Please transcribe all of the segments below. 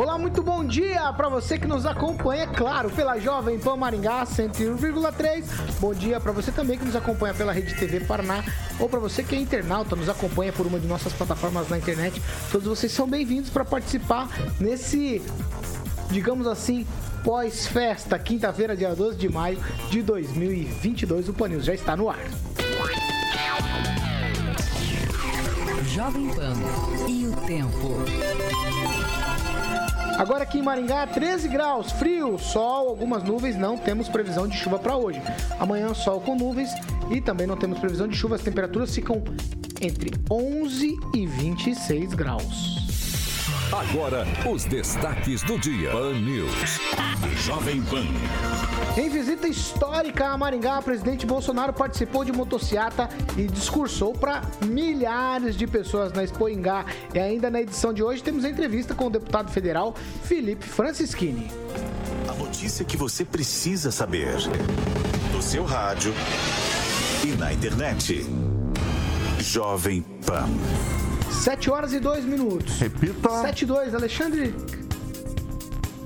Olá, muito bom dia para você que nos acompanha, claro, pela Jovem Pan Maringá 101,3. Bom dia para você também que nos acompanha pela Rede TV Paraná ou para você que é internauta, nos acompanha por uma de nossas plataformas na internet. Todos vocês são bem-vindos para participar nesse, digamos assim, pós-festa, quinta-feira, dia 12 de maio de 2022. O Panils já está no ar. Jovem Pan e o tempo. Agora aqui em Maringá, 13 graus, frio, sol, algumas nuvens, não temos previsão de chuva para hoje. Amanhã, sol com nuvens e também não temos previsão de chuva. As temperaturas ficam entre 11 e 26 graus. Agora, os destaques do dia. Pan News. Jovem Pan. Em visita histórica a Maringá, o presidente Bolsonaro participou de motociata e discursou para milhares de pessoas na Expo Ingá. E ainda na edição de hoje temos a entrevista com o deputado federal Felipe Francischini. A notícia que você precisa saber. No seu rádio e na internet. Jovem Pan. 7 horas e 2 minutos. Repita. 7 e 2, Alexandre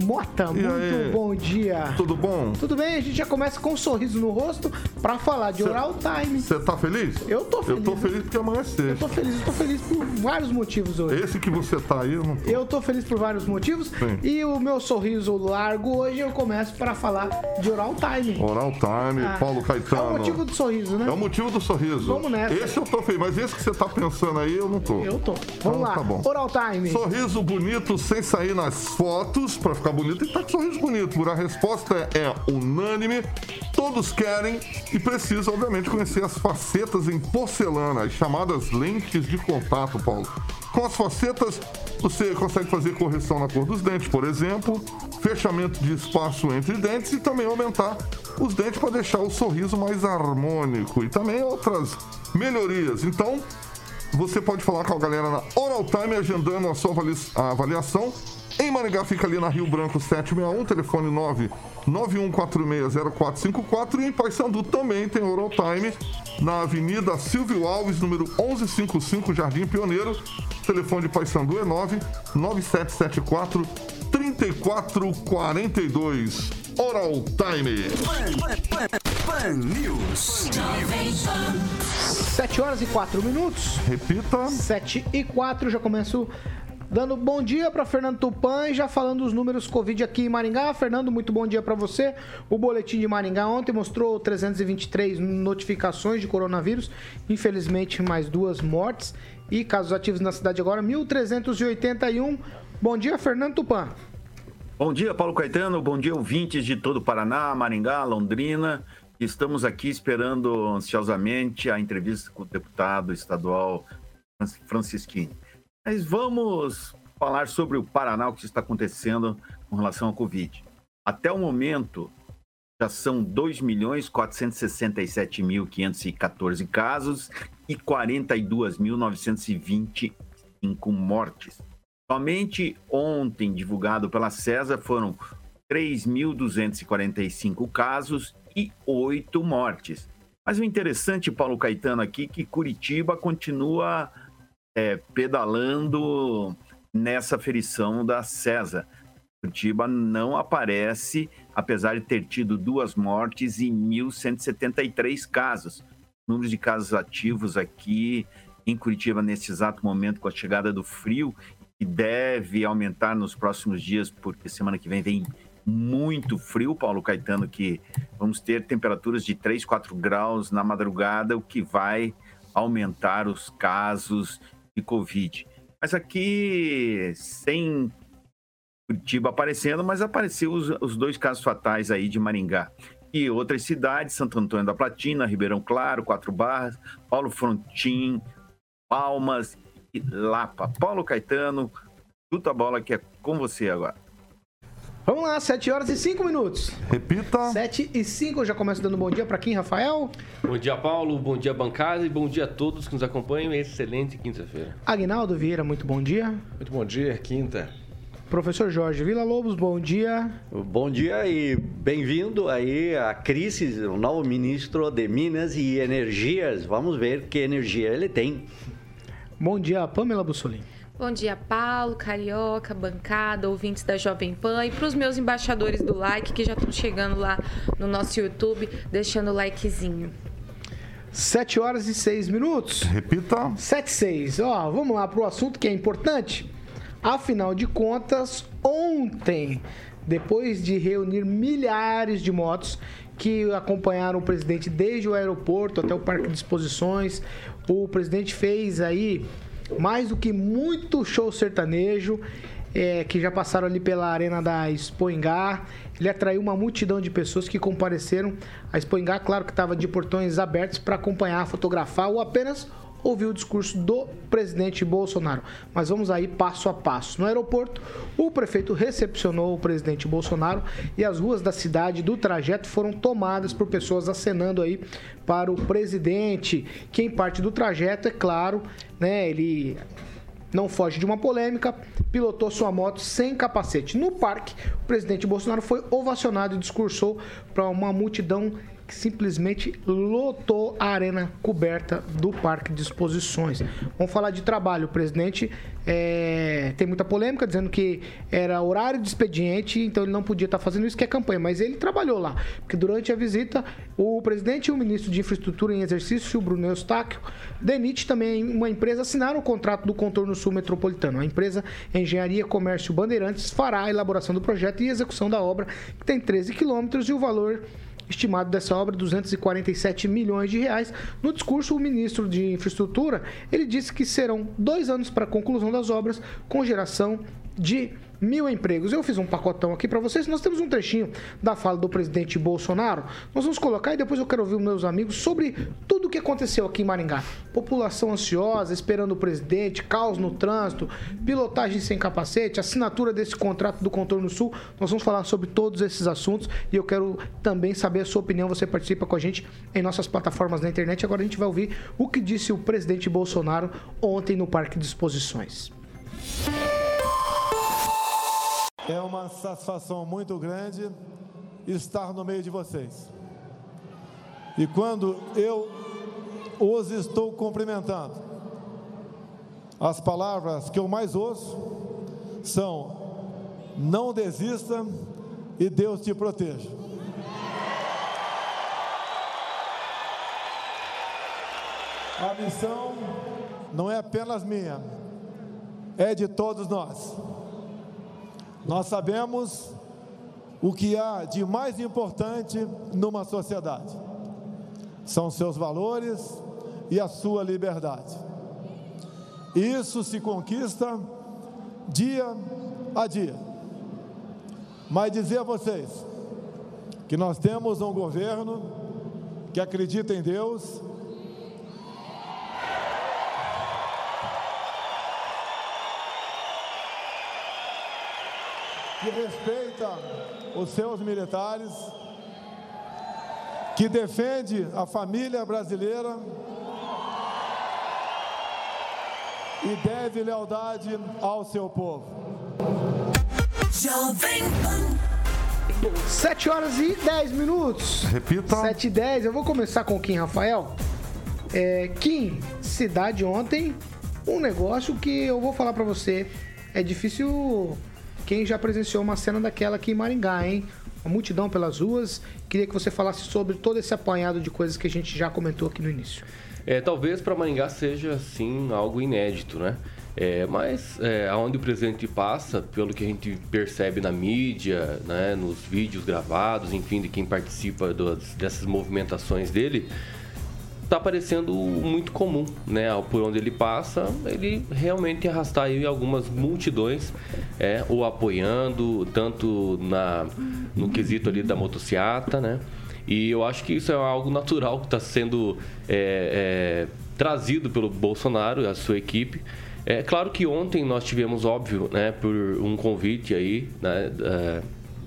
Mota, muito aí? bom dia. Tudo bom? Tudo bem? A gente já começa com um sorriso no rosto para falar de Cê- Oral Time. Você tá feliz? Eu tô feliz. Eu tô feliz porque amanhã é Eu sexta. tô feliz, eu tô feliz por vários motivos hoje. Esse que você tá aí, eu não tô. Eu tô feliz por vários motivos Sim. e o meu sorriso largo hoje eu começo para falar de Oral Time. Oral Time, Ah, Paulo É Caetano. o motivo do sorriso, né? É o motivo do sorriso. Vamos nessa. Esse eu tô feliz, mas esse que você tá pensando aí, eu não tô. Eu tô. Vamos Então, lá. tá bom. Oral Time. Sorriso bonito sem sair nas fotos. Pra ficar bonito, que estar com sorriso bonito. A resposta é, unânime. Todos querem e precisam, obviamente, conhecer as facetas em porcelana, as chamadas lentes de contato, Paulo. Com as facetas, você consegue fazer correção na cor dos dentes, por exemplo, fechamento de espaço entre dentes e também aumentar os dentes para deixar o sorriso mais harmônico e também outras melhorias. Então, você pode falar com a galera na Oral Time agendando a sua avaliação. Em Maringá fica ali na Rio Branco 761, telefone 991460454 e em Paysandu também tem Oral Time na Avenida Silvio Alves, número 1155, Jardim Pioneiro. Telefone de Paysandu é 99774 3442. Oral Time. Pan News. 7 horas e 4 minutos. Repita. 7 e 4, já começo dando bom dia para Fernando Tupan e já falando os números Covid aqui em Maringá. Fernando, muito bom dia para você. O boletim de Maringá ontem mostrou 323 notificações de coronavírus, infelizmente mais duas mortes e casos ativos na cidade agora 1381. Bom dia, Fernando Tupan. Bom dia, Paulo Caetano. Bom dia, ouvintes de todo o Paraná, Maringá, Londrina. Estamos aqui esperando ansiosamente a entrevista com o deputado estadual Francis- Francisquini. Mas vamos falar sobre o Paraná, o que está acontecendo com relação ao Covid. Até o momento, já são 2.467.514 casos e 42.925 mortes. Somente ontem, divulgado pela CESA, foram 3.245 casos e 8 mortes. Mas o interessante, Paulo Caetano, aqui, que Curitiba continua é, pedalando nessa ferição da CESA. Curitiba não aparece, apesar de ter tido duas mortes e 1.173 casos. Números de casos ativos aqui em Curitiba, nesse exato momento, com a chegada do frio, que deve aumentar nos próximos dias, porque semana que vem vem muito frio, Paulo Caetano, que vamos ter temperaturas de 3, 4 graus na madrugada, o que vai aumentar os casos de Covid. Mas aqui, sem Curitiba aparecendo, mas apareceu os, os dois casos fatais aí de Maringá. E outras cidades, Santo Antônio da Platina, Ribeirão Claro, Quatro Barras, Paulo Frontin, Palmas e Lapa. Paulo Caetano, chuta a bola que é com você agora. Vamos lá, 7 horas e 5 minutos. Repita. 7 e 5, eu já começo dando bom dia para quem, Rafael? Bom dia, Paulo. Bom dia, bancada. E bom dia a todos que nos acompanham. Excelente quinta-feira. Agnaldo Vieira, muito bom dia. Muito bom dia, quinta. Professor Jorge Vila Lobos, bom dia. Bom dia e bem-vindo aí a Cris, o novo ministro de Minas e Energias. Vamos ver que energia ele tem. Bom dia, Pamela Bussolini. Bom dia, Paulo, Carioca, bancada, ouvintes da Jovem Pan e para os meus embaixadores do like que já estão chegando lá no nosso YouTube, deixando o likezinho. 7 horas e 6 minutos. Repita. 7 e 6. Ó, vamos lá para o assunto que é importante. Afinal de contas, ontem, depois de reunir milhares de motos que acompanharam o presidente desde o aeroporto até o parque de exposições, o presidente fez aí mais do que muito show sertanejo. É, que já passaram ali pela arena da Expoingá. Ele atraiu uma multidão de pessoas que compareceram à Expoingá, claro que estava de portões abertos para acompanhar, fotografar ou apenas ouvir o discurso do presidente Bolsonaro. Mas vamos aí passo a passo. No aeroporto, o prefeito recepcionou o presidente Bolsonaro e as ruas da cidade do trajeto foram tomadas por pessoas acenando aí para o presidente, que em parte do trajeto, é claro, né, ele não foge de uma polêmica, pilotou sua moto sem capacete. No parque, o presidente Bolsonaro foi ovacionado e discursou para uma multidão que simplesmente lotou a arena coberta do Parque de Exposições. Vamos falar de trabalho. O presidente é, tem muita polêmica, dizendo que era horário de expediente, então ele não podia estar fazendo isso, que é campanha. Mas ele trabalhou lá, porque durante a visita, o presidente e o ministro de Infraestrutura em exercício, o Bruno Eustáquio, DENIT, também uma empresa, assinaram o contrato do contorno sul metropolitano. A empresa Engenharia Comércio Bandeirantes fará a elaboração do projeto e execução da obra, que tem 13 quilômetros, e o valor estimado dessa obra 247 milhões de reais. No discurso, o ministro de Infraestrutura ele disse que serão dois anos para a conclusão das obras, com geração de mil empregos. Eu fiz um pacotão aqui para vocês. Nós temos um trechinho da fala do presidente Bolsonaro. Nós vamos colocar e depois eu quero ouvir meus amigos sobre tudo o que aconteceu aqui em Maringá. População ansiosa, esperando o presidente, caos no trânsito, pilotagem sem capacete, assinatura desse contrato do Contorno Sul. Nós vamos falar sobre todos esses assuntos e eu quero também saber a sua opinião. Você participa com a gente em nossas plataformas na internet. Agora a gente vai ouvir o que disse o presidente Bolsonaro ontem no Parque de Exposições. É uma satisfação muito grande estar no meio de vocês. E quando eu os estou cumprimentando, as palavras que eu mais ouço são: não desista e Deus te proteja. A missão não é apenas minha, é de todos nós. Nós sabemos o que há de mais importante numa sociedade: são seus valores e a sua liberdade. Isso se conquista dia a dia. Mas dizer a vocês que nós temos um governo que acredita em Deus que respeita os seus militares, que defende a família brasileira e deve lealdade ao seu povo. Jovem Pan. 7 horas e 10 minutos. Repita. 7 e 10. Eu vou começar com o Kim Rafael. É, Kim, cidade ontem, um negócio que eu vou falar para você. É difícil quem já presenciou uma cena daquela aqui em Maringá, hein? Uma multidão pelas ruas. Queria que você falasse sobre todo esse apanhado de coisas que a gente já comentou aqui no início. É, talvez para Maringá seja, sim, algo inédito, né? É, mas é, aonde o presidente passa, pelo que a gente percebe na mídia, né, nos vídeos gravados, enfim, de quem participa dessas movimentações dele, está parecendo muito comum, né? Por onde ele passa, ele realmente arrastar aí algumas multidões, é, ou apoiando, tanto na, no quesito ali da motociata, né? E eu acho que isso é algo natural que está sendo é, é, trazido pelo Bolsonaro e a sua equipe. É claro que ontem nós tivemos, óbvio, né, por um convite aí, né,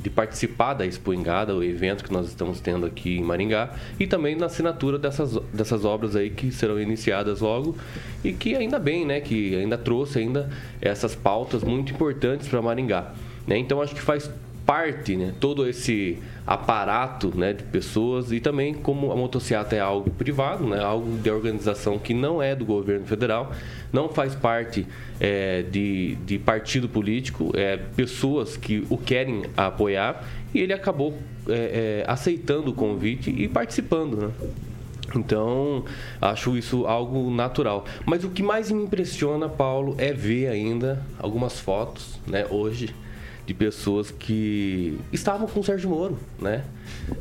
de participar da Expo Engada, o evento que nós estamos tendo aqui em Maringá, e também na assinatura dessas, dessas obras aí que serão iniciadas logo e que ainda bem, né, que ainda trouxe ainda essas pautas muito importantes para Maringá. Né? Então acho que faz parte, né, todo esse aparato né, de pessoas e também como a motocicleta é algo privado, né, algo de organização que não é do governo federal, não faz parte é, de, de partido político, é pessoas que o querem apoiar e ele acabou é, é, aceitando o convite e participando, né? Então, acho isso algo natural. Mas o que mais me impressiona, Paulo, é ver ainda algumas fotos, né, hoje, de pessoas que estavam com o Sérgio Moro, né?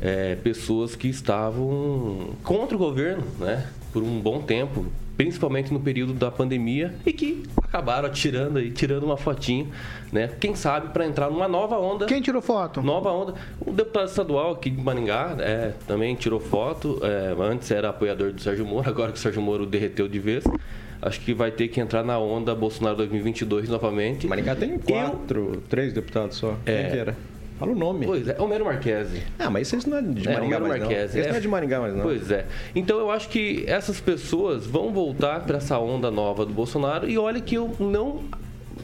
É, pessoas que estavam contra o governo, né? Por um bom tempo, principalmente no período da pandemia e que acabaram tirando aí, tirando uma fotinho, né? Quem sabe para entrar numa nova onda. Quem tirou foto? Nova onda. O deputado estadual aqui de Maringá é, também tirou foto. É, antes era apoiador do Sérgio Moro, agora que o Sérgio Moro derreteu de vez acho que vai ter que entrar na onda Bolsonaro 2022 novamente. Maringá tem quatro, Eu... três deputados só. É. Quem que era? Fala o nome. Pois é, Homero Marquese. Ah, mas esse não é de Maringá é, mais não. Esse é... não é de Maringá mais não. Pois é. Então eu acho que essas pessoas vão voltar para essa onda nova do Bolsonaro e olha que eu não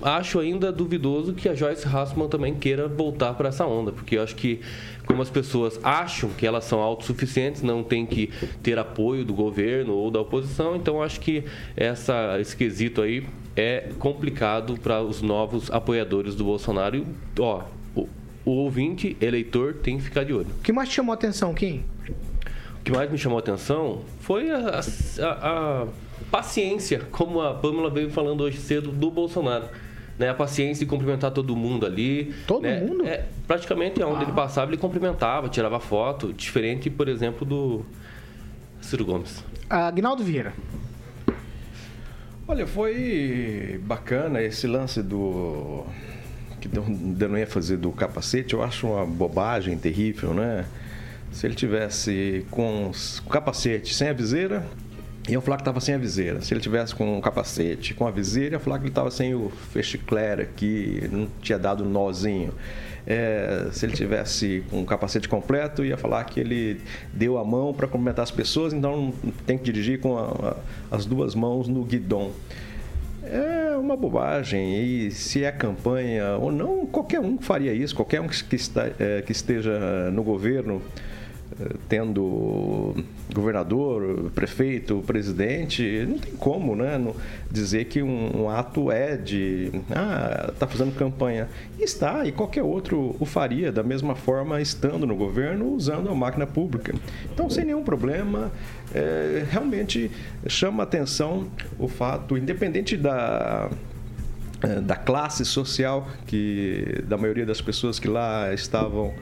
acho ainda duvidoso que a Joyce Hassman também queira voltar para essa onda, porque eu acho que como as pessoas acham que elas são autossuficientes, não tem que ter apoio do governo ou da oposição, então acho que essa, esse quesito aí é complicado para os novos apoiadores do Bolsonaro. E, ó, o, ouvinte, eleitor, tem que ficar de olho. O que mais te chamou a atenção, Kim? O que mais me chamou a atenção foi a, a, a paciência, como a Pamela veio falando hoje cedo, do Bolsonaro né, a paciência de cumprimentar todo mundo ali. Todo né? mundo? É, praticamente, onde ah. ele passava, ele cumprimentava, tirava foto, diferente, por exemplo, do Ciro Gomes. Agnaldo Vieira. Olha, foi bacana esse lance do. Que não ia fazer do capacete, eu acho uma bobagem terrível, né? Se ele tivesse com o capacete sem a viseira, Iam falar que estava sem a viseira. Se ele tivesse com um capacete, com a viseira, ia falar que ele estava sem o fechicler aqui, não tinha dado nozinho. É, se ele tivesse com o capacete completo, ia falar que ele deu a mão para cumprimentar as pessoas, então tem que dirigir com a, a, as duas mãos no guidão. É uma bobagem. E se é campanha ou não, qualquer um faria isso, qualquer um que, está, é, que esteja no governo tendo governador, prefeito, presidente, não tem como né, dizer que um, um ato é de ah, está fazendo campanha. Está, e qualquer outro o faria da mesma forma estando no governo, usando a máquina pública. Então, sem nenhum problema, é, realmente chama atenção o fato, independente da é, da classe social que da maioria das pessoas que lá estavam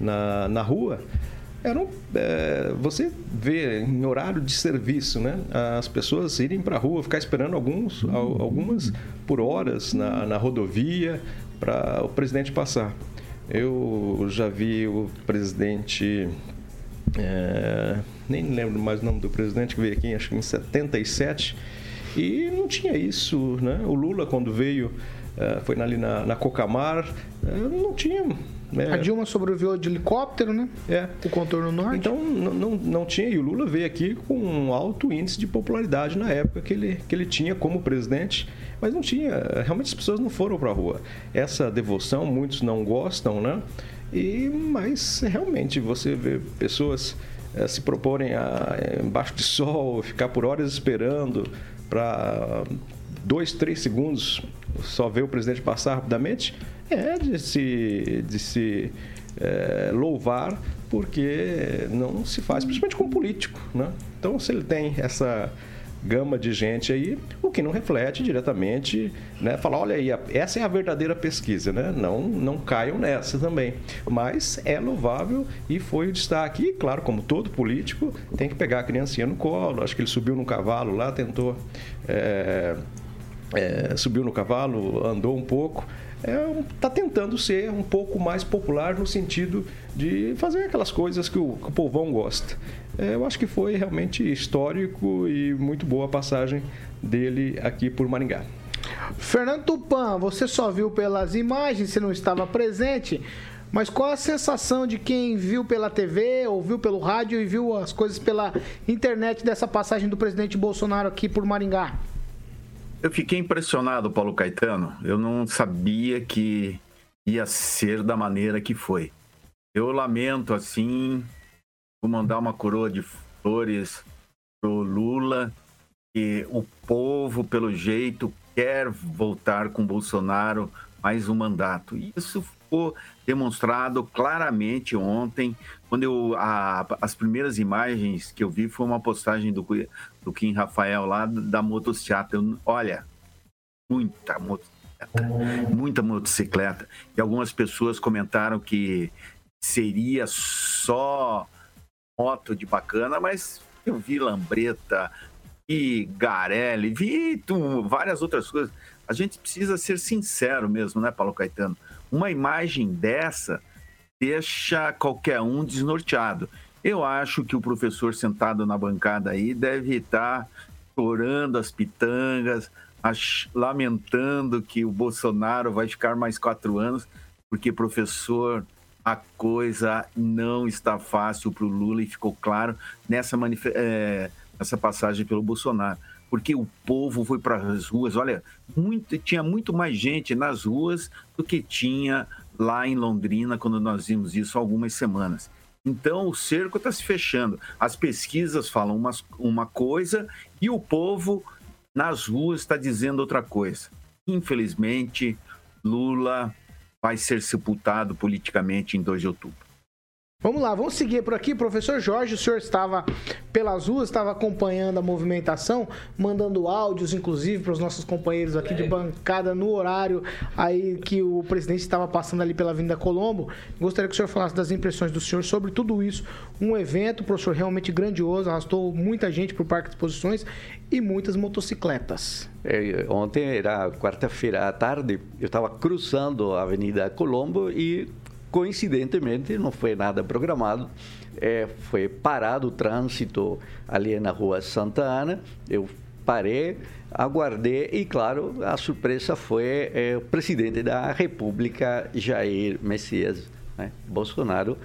na, na rua, eram é, você vê em horário de serviço, né? As pessoas irem para a rua, ficar esperando alguns, algumas por horas na, na rodovia para o presidente passar. Eu já vi o presidente, é, nem lembro mais o nome do presidente que veio aqui, acho que em 77, e não tinha isso, né? O Lula quando veio é, foi ali na, na Cocamar, é, não tinha é. A Dilma sobreviveu de helicóptero, né? É. O contorno norte. Então não, não, não tinha. E o Lula veio aqui com um alto índice de popularidade na época que ele, que ele tinha como presidente. Mas não tinha. Realmente as pessoas não foram para a rua. Essa devoção, muitos não gostam, né? E, mas realmente você vê pessoas é, se proporem a, embaixo de sol, ficar por horas esperando para dois, três segundos só ver o presidente passar rapidamente é de se, de se é, louvar porque não se faz, principalmente com político. Né? Então, se ele tem essa gama de gente aí, o que não reflete diretamente, né? Falar, olha aí, essa é a verdadeira pesquisa, né? Não, não caiam nessa também. Mas é louvável e foi o destaque. E, claro, como todo político, tem que pegar a criancinha no colo. Acho que ele subiu no cavalo lá, tentou. É, é, subiu no cavalo, andou um pouco está é, tá tentando ser um pouco mais popular no sentido de fazer aquelas coisas que o, que o povão gosta. É, eu acho que foi realmente histórico e muito boa a passagem dele aqui por Maringá. Fernando Tupan, você só viu pelas imagens, você não estava presente. mas qual a sensação de quem viu pela TV, ouviu pelo rádio e viu as coisas pela internet dessa passagem do presidente Bolsonaro aqui por Maringá? Eu fiquei impressionado, Paulo Caetano. Eu não sabia que ia ser da maneira que foi. Eu lamento, assim, vou mandar uma coroa de flores pro Lula, que o povo, pelo jeito, quer voltar com Bolsonaro mais um mandato. Isso ficou demonstrado claramente ontem, quando eu, a, as primeiras imagens que eu vi foi uma postagem do, do Kim Rafael lá da motocicleta. Olha, muita motocicleta, muita motocicleta. E algumas pessoas comentaram que seria só moto de bacana, mas eu vi lambreta, vi Garelli, vi tu, várias outras coisas. A gente precisa ser sincero mesmo, né, Paulo Caetano? Uma imagem dessa deixa qualquer um desnorteado. Eu acho que o professor sentado na bancada aí deve estar chorando as pitangas, lamentando que o Bolsonaro vai ficar mais quatro anos, porque, professor, a coisa não está fácil para o Lula e ficou claro nessa, é, nessa passagem pelo Bolsonaro. Porque o povo foi para as ruas, olha, muito, tinha muito mais gente nas ruas do que tinha lá em Londrina quando nós vimos isso há algumas semanas. Então o cerco está se fechando. As pesquisas falam uma, uma coisa e o povo nas ruas está dizendo outra coisa. Infelizmente, Lula vai ser sepultado politicamente em 2 de outubro. Vamos lá, vamos seguir por aqui. Professor Jorge, o senhor estava pelas ruas, estava acompanhando a movimentação, mandando áudios, inclusive, para os nossos companheiros aqui de bancada no horário aí que o presidente estava passando ali pela Avenida Colombo. Gostaria que o senhor falasse das impressões do senhor sobre tudo isso. Um evento, professor, realmente grandioso, arrastou muita gente para o Parque de Exposições e muitas motocicletas. É, ontem era quarta-feira à tarde, eu estava cruzando a Avenida Colombo e coincidentemente, não foi nada programado, é, foi parado o trânsito ali na rua Santa Ana. Eu parei, aguardei e, claro, a surpresa foi é, o presidente da República, Jair Messias né, Bolsonaro,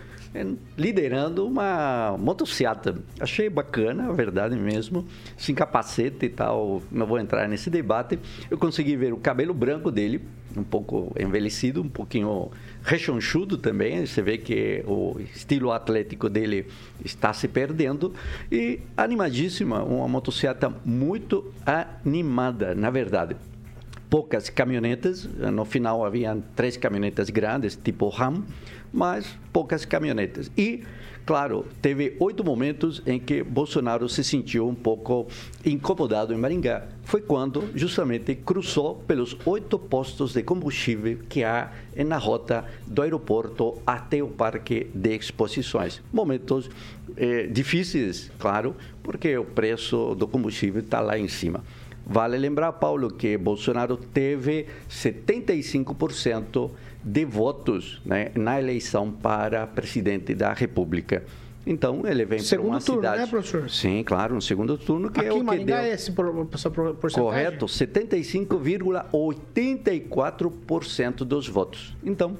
liderando uma motocicleta. Achei bacana, a verdade mesmo, sem capacete e tal, não vou entrar nesse debate. Eu consegui ver o cabelo branco dele, um pouco envelhecido, um pouquinho rechonchudo também. Você vê que o estilo atlético dele está se perdendo. E animadíssima, uma motocicleta muito animada, na verdade. Poucas caminhonetas, no final havia três caminhonetas grandes, tipo Ram, mas poucas caminhonetas. E Claro, teve oito momentos em que Bolsonaro se sentiu um pouco incomodado em Maringá. Foi quando, justamente, cruzou pelos oito postos de combustível que há na rota do aeroporto até o parque de exposições. Momentos eh, difíceis, claro, porque o preço do combustível está lá em cima. Vale lembrar, Paulo, que Bolsonaro teve 75% de votos né, na eleição para presidente da República. Então, ele vem segundo para uma turno, cidade... né, professor? Sim, claro, no segundo turno, que Aqui é o que deu... é esse por, essa por- porcentagem? Correto, 75,84% dos votos. Então,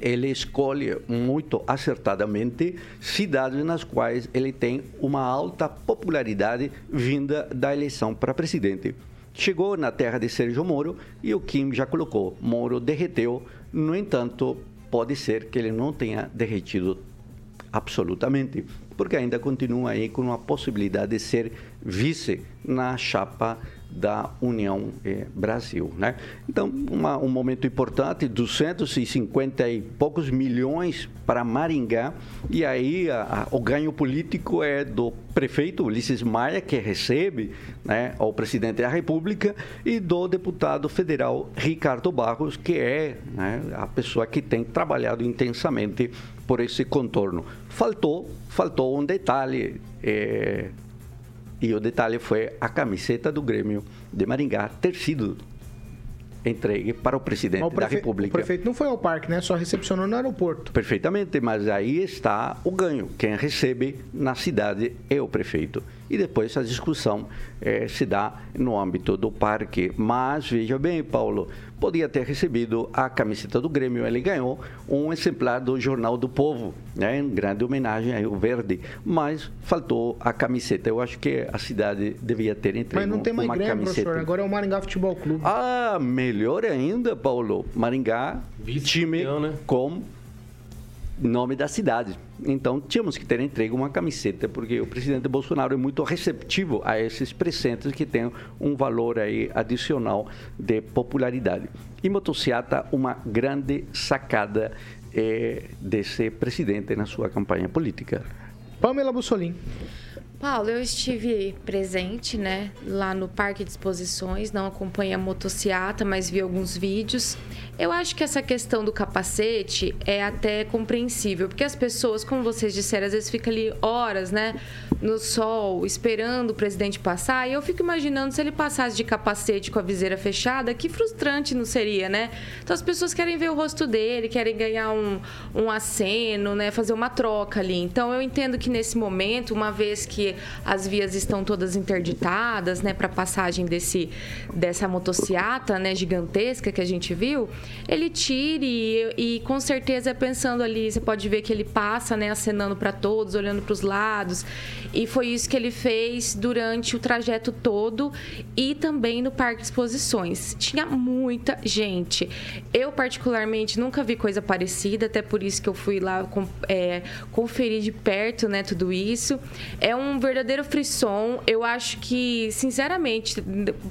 ele escolhe muito acertadamente cidades nas quais ele tem uma alta popularidade vinda da eleição para presidente. Chegou na terra de Sérgio Moro e o Kim já colocou. Moro derreteu, no entanto, pode ser que ele não tenha derretido absolutamente, porque ainda continua aí com uma possibilidade de ser vice na chapa da União eh, Brasil, né? Então, uma, um momento importante, 250 e poucos milhões para Maringá, e aí a- a- o ganho político é do prefeito Ulisses Maia, que recebe né, presidente da República, e do deputado federal Ricardo Barros, que é né, a pessoa que tem trabalhado intensamente por esse contorno. Faltou, faltou um detalhe, eh, e o detalhe foi a camiseta do Grêmio de Maringá ter sido entregue para o presidente o, da República. o prefeito não foi ao parque, né? Só recepcionou no aeroporto. Perfeitamente, mas aí está o ganho. Quem recebe na cidade é o prefeito. e depois a discussão eh, se dá no âmbito do parque. Mas veja bem, Paulo, podia ter recebido a camiseta do Grêmio. Ele ganhou um exemplar do Jornal do Povo, né, em grande homenagem ao Verde, mas faltou a camiseta. Eu acho que a cidade devia ter entregue Mas não tem mais uma Grêmio, camiseta. professor. Agora é o Maringá Futebol Clube. Ah, melhor ainda, Paulo. Maringá, time né? com nome da cidade. Então, tínhamos que ter entregue uma camiseta, porque o presidente Bolsonaro é muito receptivo a esses presentes que têm um valor aí adicional de popularidade. E motocicleta, uma grande sacada eh, desse presidente na sua campanha política. Pamela Bussolim. Paulo, eu estive presente, né, lá no Parque de Exposições, não acompanhei a motociata, mas vi alguns vídeos. Eu acho que essa questão do capacete é até compreensível, porque as pessoas, como vocês disseram, às vezes ficam ali horas, né, no sol, esperando o presidente passar, e eu fico imaginando se ele passasse de capacete com a viseira fechada, que frustrante não seria, né? Então as pessoas querem ver o rosto dele, querem ganhar um, um aceno, né, fazer uma troca ali. Então eu entendo que nesse momento, uma vez que as vias estão todas interditadas, né, para passagem desse dessa motociata, né, gigantesca que a gente viu, ele tire e, e com certeza pensando ali, você pode ver que ele passa, né, acenando para todos, olhando para os lados, e foi isso que ele fez durante o trajeto todo e também no Parque de Exposições. Tinha muita gente. Eu particularmente nunca vi coisa parecida, até por isso que eu fui lá com- é, conferir de perto, né, tudo isso. É um verdadeiro frisson. Eu acho que, sinceramente,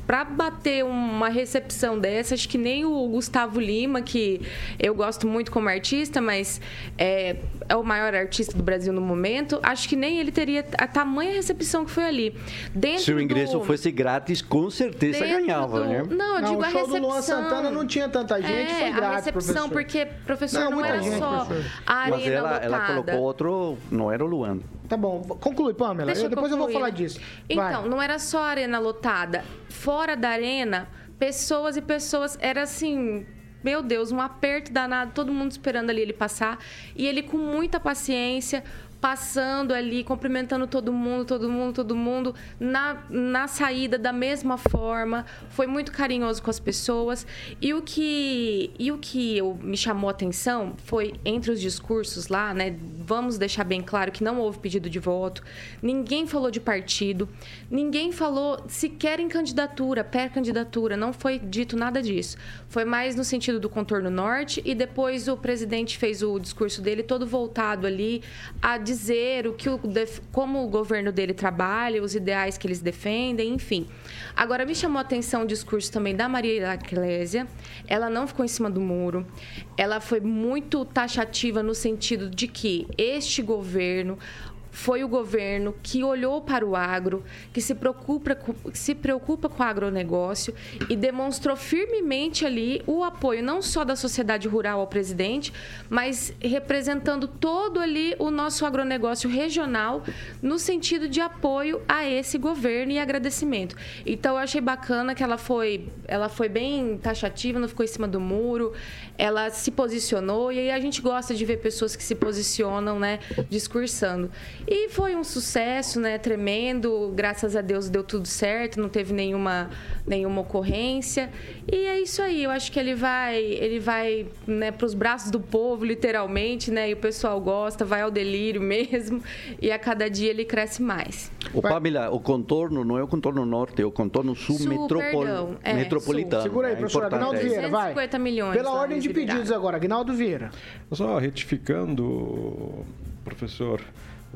para bater uma recepção dessa, acho que nem o Gustavo Lima, que eu gosto muito como artista, mas é, é o maior artista do Brasil no momento, acho que nem ele teria a tamanha recepção que foi ali. Dentro Se o ingresso do... fosse grátis, com certeza Dentro ganhava, do- né? Não, eu Não, digo o a show recepção. do Luan Santana não tinha tanta gente, é, foi grátis, a recepção, professor. porque, professor, Não, não, era gente, só professor. a Mas arena ela, ela lotada. colocou outro, não era o Luan. Tá bom, conclui, Pamela. Deixa Eu- depois eu vou concluir, falar disso. Então, Vai. não era só a arena lotada. Fora da arena, pessoas e pessoas. Era assim. Meu Deus, um aperto danado, todo mundo esperando ali ele passar. E ele com muita paciência, passando ali, cumprimentando todo mundo, todo mundo, todo mundo, na, na saída da mesma forma. Foi muito carinhoso com as pessoas. E o que, e o que eu, me chamou a atenção foi entre os discursos lá, né? Vamos deixar bem claro que não houve pedido de voto, ninguém falou de partido, ninguém falou sequer em candidatura, pré-candidatura, não foi dito nada disso. Foi mais no sentido do contorno norte e depois o presidente fez o discurso dele todo voltado ali a dizer o que o, como o governo dele trabalha, os ideais que eles defendem, enfim. Agora me chamou a atenção o discurso também da Maria Eclésia. Ela não ficou em cima do muro. Ela foi muito taxativa no sentido de que este governo foi o governo que olhou para o agro, que se preocupa, se preocupa com o agronegócio e demonstrou firmemente ali o apoio não só da sociedade rural ao presidente, mas representando todo ali o nosso agronegócio regional no sentido de apoio a esse governo e agradecimento. Então eu achei bacana que ela foi, ela foi bem taxativa, não ficou em cima do muro, ela se posicionou e aí a gente gosta de ver pessoas que se posicionam, né, discursando. E foi um sucesso, né, tremendo. Graças a Deus deu tudo certo, não teve nenhuma nenhuma ocorrência. E é isso aí, eu acho que ele vai, ele vai, né, para os braços do povo, literalmente, né? E o pessoal gosta, vai ao delírio mesmo, e a cada dia ele cresce mais. O Pamela, o contorno não é o contorno norte, é o contorno sul, Sul, metropol- perdão, é, metropolitano. Segura aí, É professor Agnaldo. Vieira, vai. 250 milhões Pela lá ordem de pedidos agora, Agnaldo Vieira. Só retificando, professor,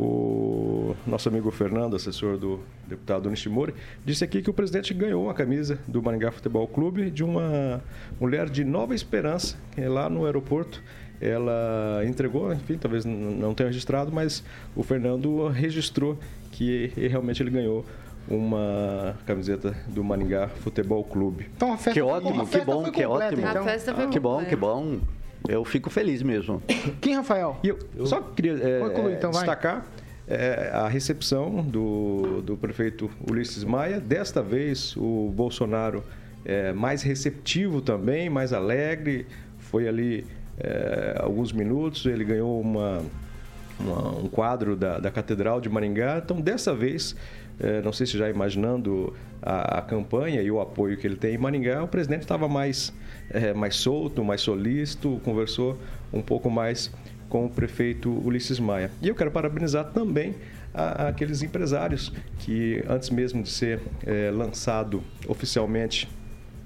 o nosso amigo Fernando, assessor do deputado Nishimori, disse aqui que o presidente ganhou uma camisa do Maringá Futebol Clube de uma mulher de Nova Esperança, que é lá no aeroporto. Ela entregou, enfim, talvez não tenha registrado, mas o Fernando registrou que realmente ele ganhou uma camiseta do Maringá Futebol Clube. Então a festa Que foi- a ótimo, que festa bom, foi que completa, ótimo. então. A festa foi Que bom, que bom. Eu fico feliz mesmo. Quem, Rafael? E eu, só queria é, Conclui, então, destacar é, a recepção do, do prefeito Ulisses Maia. Desta vez, o Bolsonaro é mais receptivo também, mais alegre. Foi ali é, alguns minutos, ele ganhou uma, uma, um quadro da, da Catedral de Maringá. Então, dessa vez, é, não sei se já imaginando a, a, campanha e o apoio que ele tem em Maringá, o presidente estava mais, é, mais solto, mais solícito, conversou um pouco mais com o prefeito Ulisses Maia. E eu quero parabenizar também a, a aqueles empresários que, antes mesmo de ser é, lançado oficialmente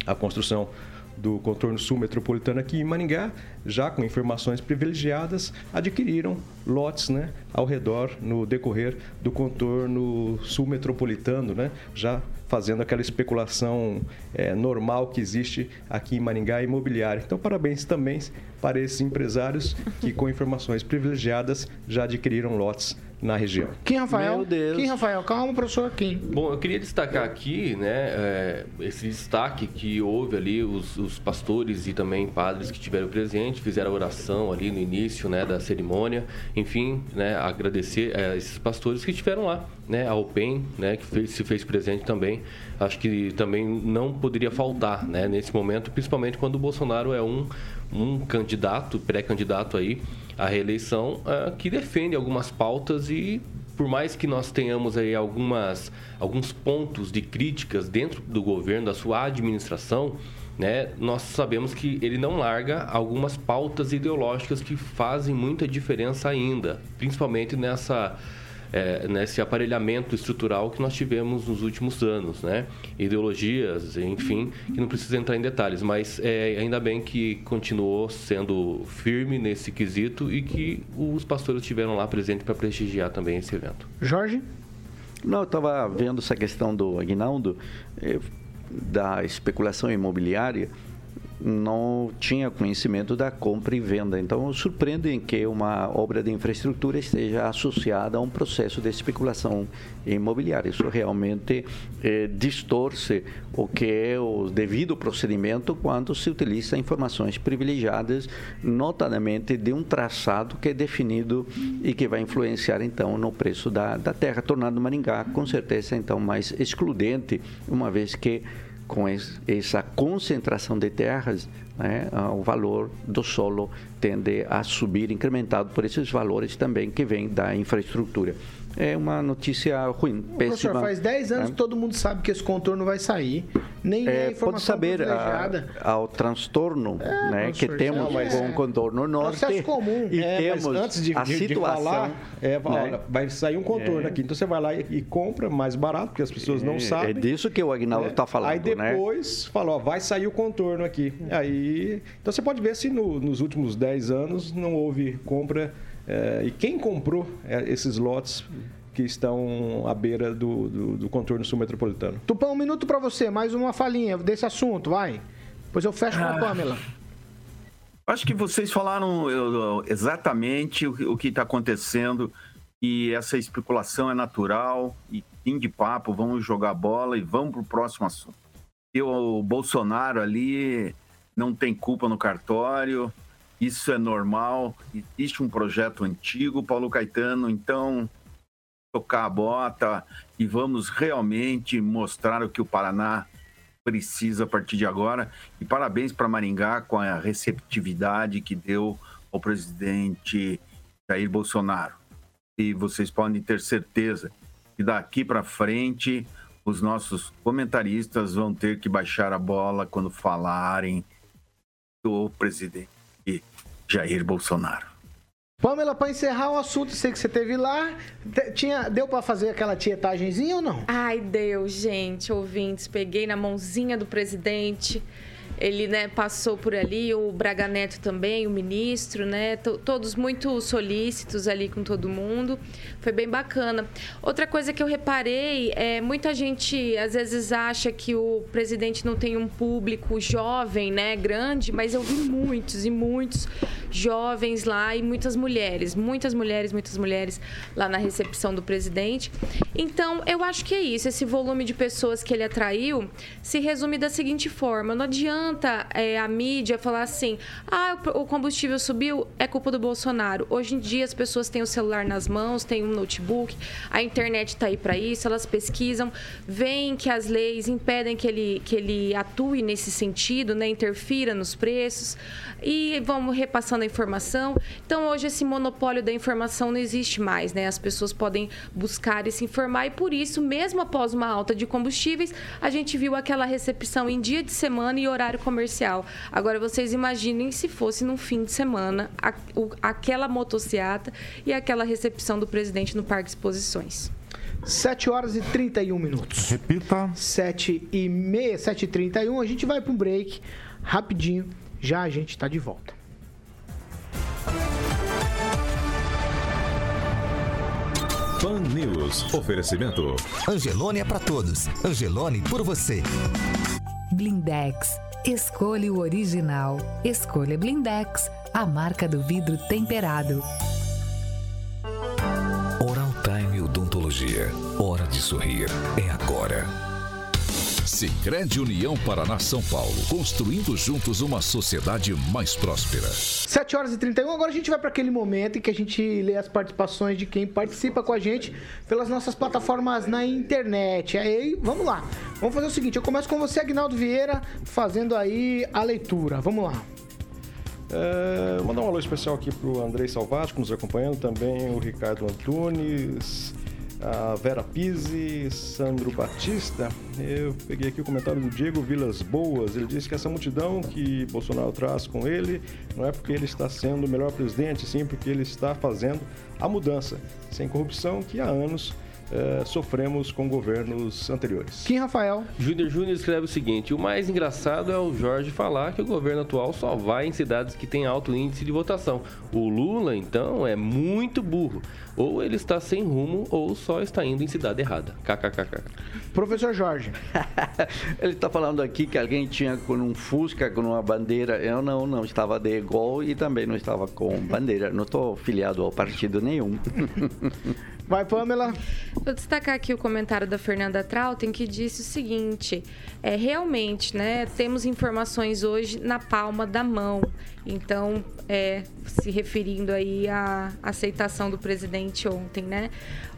a construção do contorno sul metropolitano aqui em Maringá, já com informações privilegiadas, adquiriram lotes né, ao redor no decorrer do contorno sul metropolitano, né, já fazendo aquela especulação é, normal que existe aqui em Maringá imobiliária. Então, parabéns também para esses empresários que, com informações privilegiadas, já adquiriram lotes na região. Quem, Rafael? Meu Deus. Quem, Rafael? Calma, professor, quem? Bom, eu queria destacar aqui, né, é, esse destaque que houve ali, os, os, pastores e também padres que tiveram presente, fizeram a oração ali no início, né, da cerimônia. Enfim, né, agradecer a esses pastores que estiveram lá, né, a OPEN, né, que fez, se fez presente também. Acho que também não poderia faltar, né, nesse momento, principalmente quando o Bolsonaro é um, um candidato, pré-candidato aí, a reeleição uh, que defende algumas pautas e por mais que nós tenhamos aí algumas, alguns pontos de críticas dentro do governo, da sua administração, né, nós sabemos que ele não larga algumas pautas ideológicas que fazem muita diferença ainda, principalmente nessa é, nesse aparelhamento estrutural que nós tivemos nos últimos anos, né? Ideologias, enfim, que não precisa entrar em detalhes, mas é, ainda bem que continuou sendo firme nesse quesito e que os pastores estiveram lá presentes para prestigiar também esse evento. Jorge? Não, eu estava vendo essa questão do Aguinaldo, eh, da especulação imobiliária não tinha conhecimento da compra e venda. Então, surpreende em que uma obra de infraestrutura esteja associada a um processo de especulação imobiliária. Isso realmente eh, distorce o que é o devido procedimento quando se utiliza informações privilegiadas, notadamente de um traçado que é definido e que vai influenciar, então, no preço da, da terra, tornando Maringá, com certeza, então, mais excludente, uma vez que com essa concentração de terras, né, o valor do solo tende a subir, incrementado por esses valores também que vêm da infraestrutura é uma notícia ruim, péssima. Professor, faz 10 anos né? que todo mundo sabe que esse contorno vai sair. Nem é, é informação Pode saber a, ao transtorno é, né, que temos não, com o contorno norte. Processo comum. E é, temos antes de, a de, situação. De falar, é, né? vai sair um contorno é. aqui. Então você vai lá e, e, compra mais barato, porque as pessoas não é, sabem. É disso que o Agnaldo está falando. Aí né? depois falou, vai sair o contorno aqui. Aí, então você pode ver se no, nos últimos 10 anos não houve compra é, e quem comprou é, esses lotes que estão à beira do, do, do contorno sul metropolitano? Tupã, um minuto para você, mais uma falinha desse assunto, vai. Depois eu fecho com a ah. Pamela. Acho que vocês falaram exatamente o que está acontecendo e essa especulação é natural e fim de papo, vamos jogar bola e vamos para o próximo assunto. E o Bolsonaro ali não tem culpa no cartório, isso é normal, existe um projeto antigo, Paulo Caetano, então tocar a bota e vamos realmente mostrar o que o Paraná precisa a partir de agora. E parabéns para Maringá com a receptividade que deu ao presidente Jair Bolsonaro. E vocês podem ter certeza que daqui para frente os nossos comentaristas vão ter que baixar a bola quando falarem do presidente Jair Bolsonaro. Pamela, para encerrar o assunto, sei que você teve lá, tinha, deu para fazer aquela tietagenzinha ou não? Ai, deu, gente, ouvintes, peguei na mãozinha do presidente, ele né, passou por ali, o Braga Neto também, o ministro, né? Todos muito solícitos ali com todo mundo. Foi bem bacana. Outra coisa que eu reparei é muita gente às vezes acha que o presidente não tem um público jovem, né, grande, mas eu vi muitos e muitos jovens lá e muitas mulheres, muitas mulheres, muitas mulheres lá na recepção do presidente. Então, eu acho que é isso. Esse volume de pessoas que ele atraiu se resume da seguinte forma: não adianta adianta é, a mídia falar assim: ah, o combustível subiu, é culpa do Bolsonaro. Hoje em dia as pessoas têm o celular nas mãos, têm um notebook, a internet está aí para isso, elas pesquisam, veem que as leis impedem que ele, que ele atue nesse sentido, né, interfira nos preços e vamos repassando a informação. Então hoje esse monopólio da informação não existe mais, né? As pessoas podem buscar e se informar e por isso, mesmo após uma alta de combustíveis, a gente viu aquela recepção em dia de semana e horário comercial. Agora vocês imaginem se fosse num fim de semana a, o, aquela motociata e aquela recepção do presidente no Parque Exposições. 7 horas e 31 minutos. Repita. 7 e meia, 7 e 31. A gente vai para um break rapidinho. Já a gente está de volta. Pan News. Oferecimento. Angelone é para todos. Angelone por você. Blindex. Escolha o original. Escolha Blindex, a marca do vidro temperado. Oral Time Odontologia. Hora de sorrir. É agora. Sicredi União Paraná São Paulo, construindo juntos uma sociedade mais próspera. 7 horas e 31, agora a gente vai para aquele momento em que a gente lê as participações de quem participa com a gente pelas nossas plataformas na internet. Aí, vamos lá. Vamos fazer o seguinte, eu começo com você, Agnaldo Vieira, fazendo aí a leitura. Vamos lá. É, mandar um alô especial aqui para o Andrei Salvático nos acompanhando, também o Ricardo Antunes, a Vera Pise, Sandro Batista. Eu peguei aqui o comentário do Diego Vilas Boas. Ele disse que essa multidão que Bolsonaro traz com ele não é porque ele está sendo o melhor presidente, sim porque ele está fazendo a mudança sem corrupção que há anos é, sofremos com governos anteriores. Kim Rafael. Júnior Júnior escreve o seguinte: o mais engraçado é o Jorge falar que o governo atual só vai em cidades que têm alto índice de votação. O Lula, então, é muito burro. Ou ele está sem rumo ou só está indo em cidade errada. KKKK. Professor Jorge. ele está falando aqui que alguém tinha com um Fusca com uma bandeira. Eu não, não estava de gol e também não estava com bandeira. Não estou filiado ao partido nenhum. Vai, Pamela. Vou destacar aqui o comentário da Fernanda Trautem, que disse o seguinte: é, realmente, né, temos informações hoje na palma da mão. Então, é, se referindo aí à aceitação do presidente ontem, né?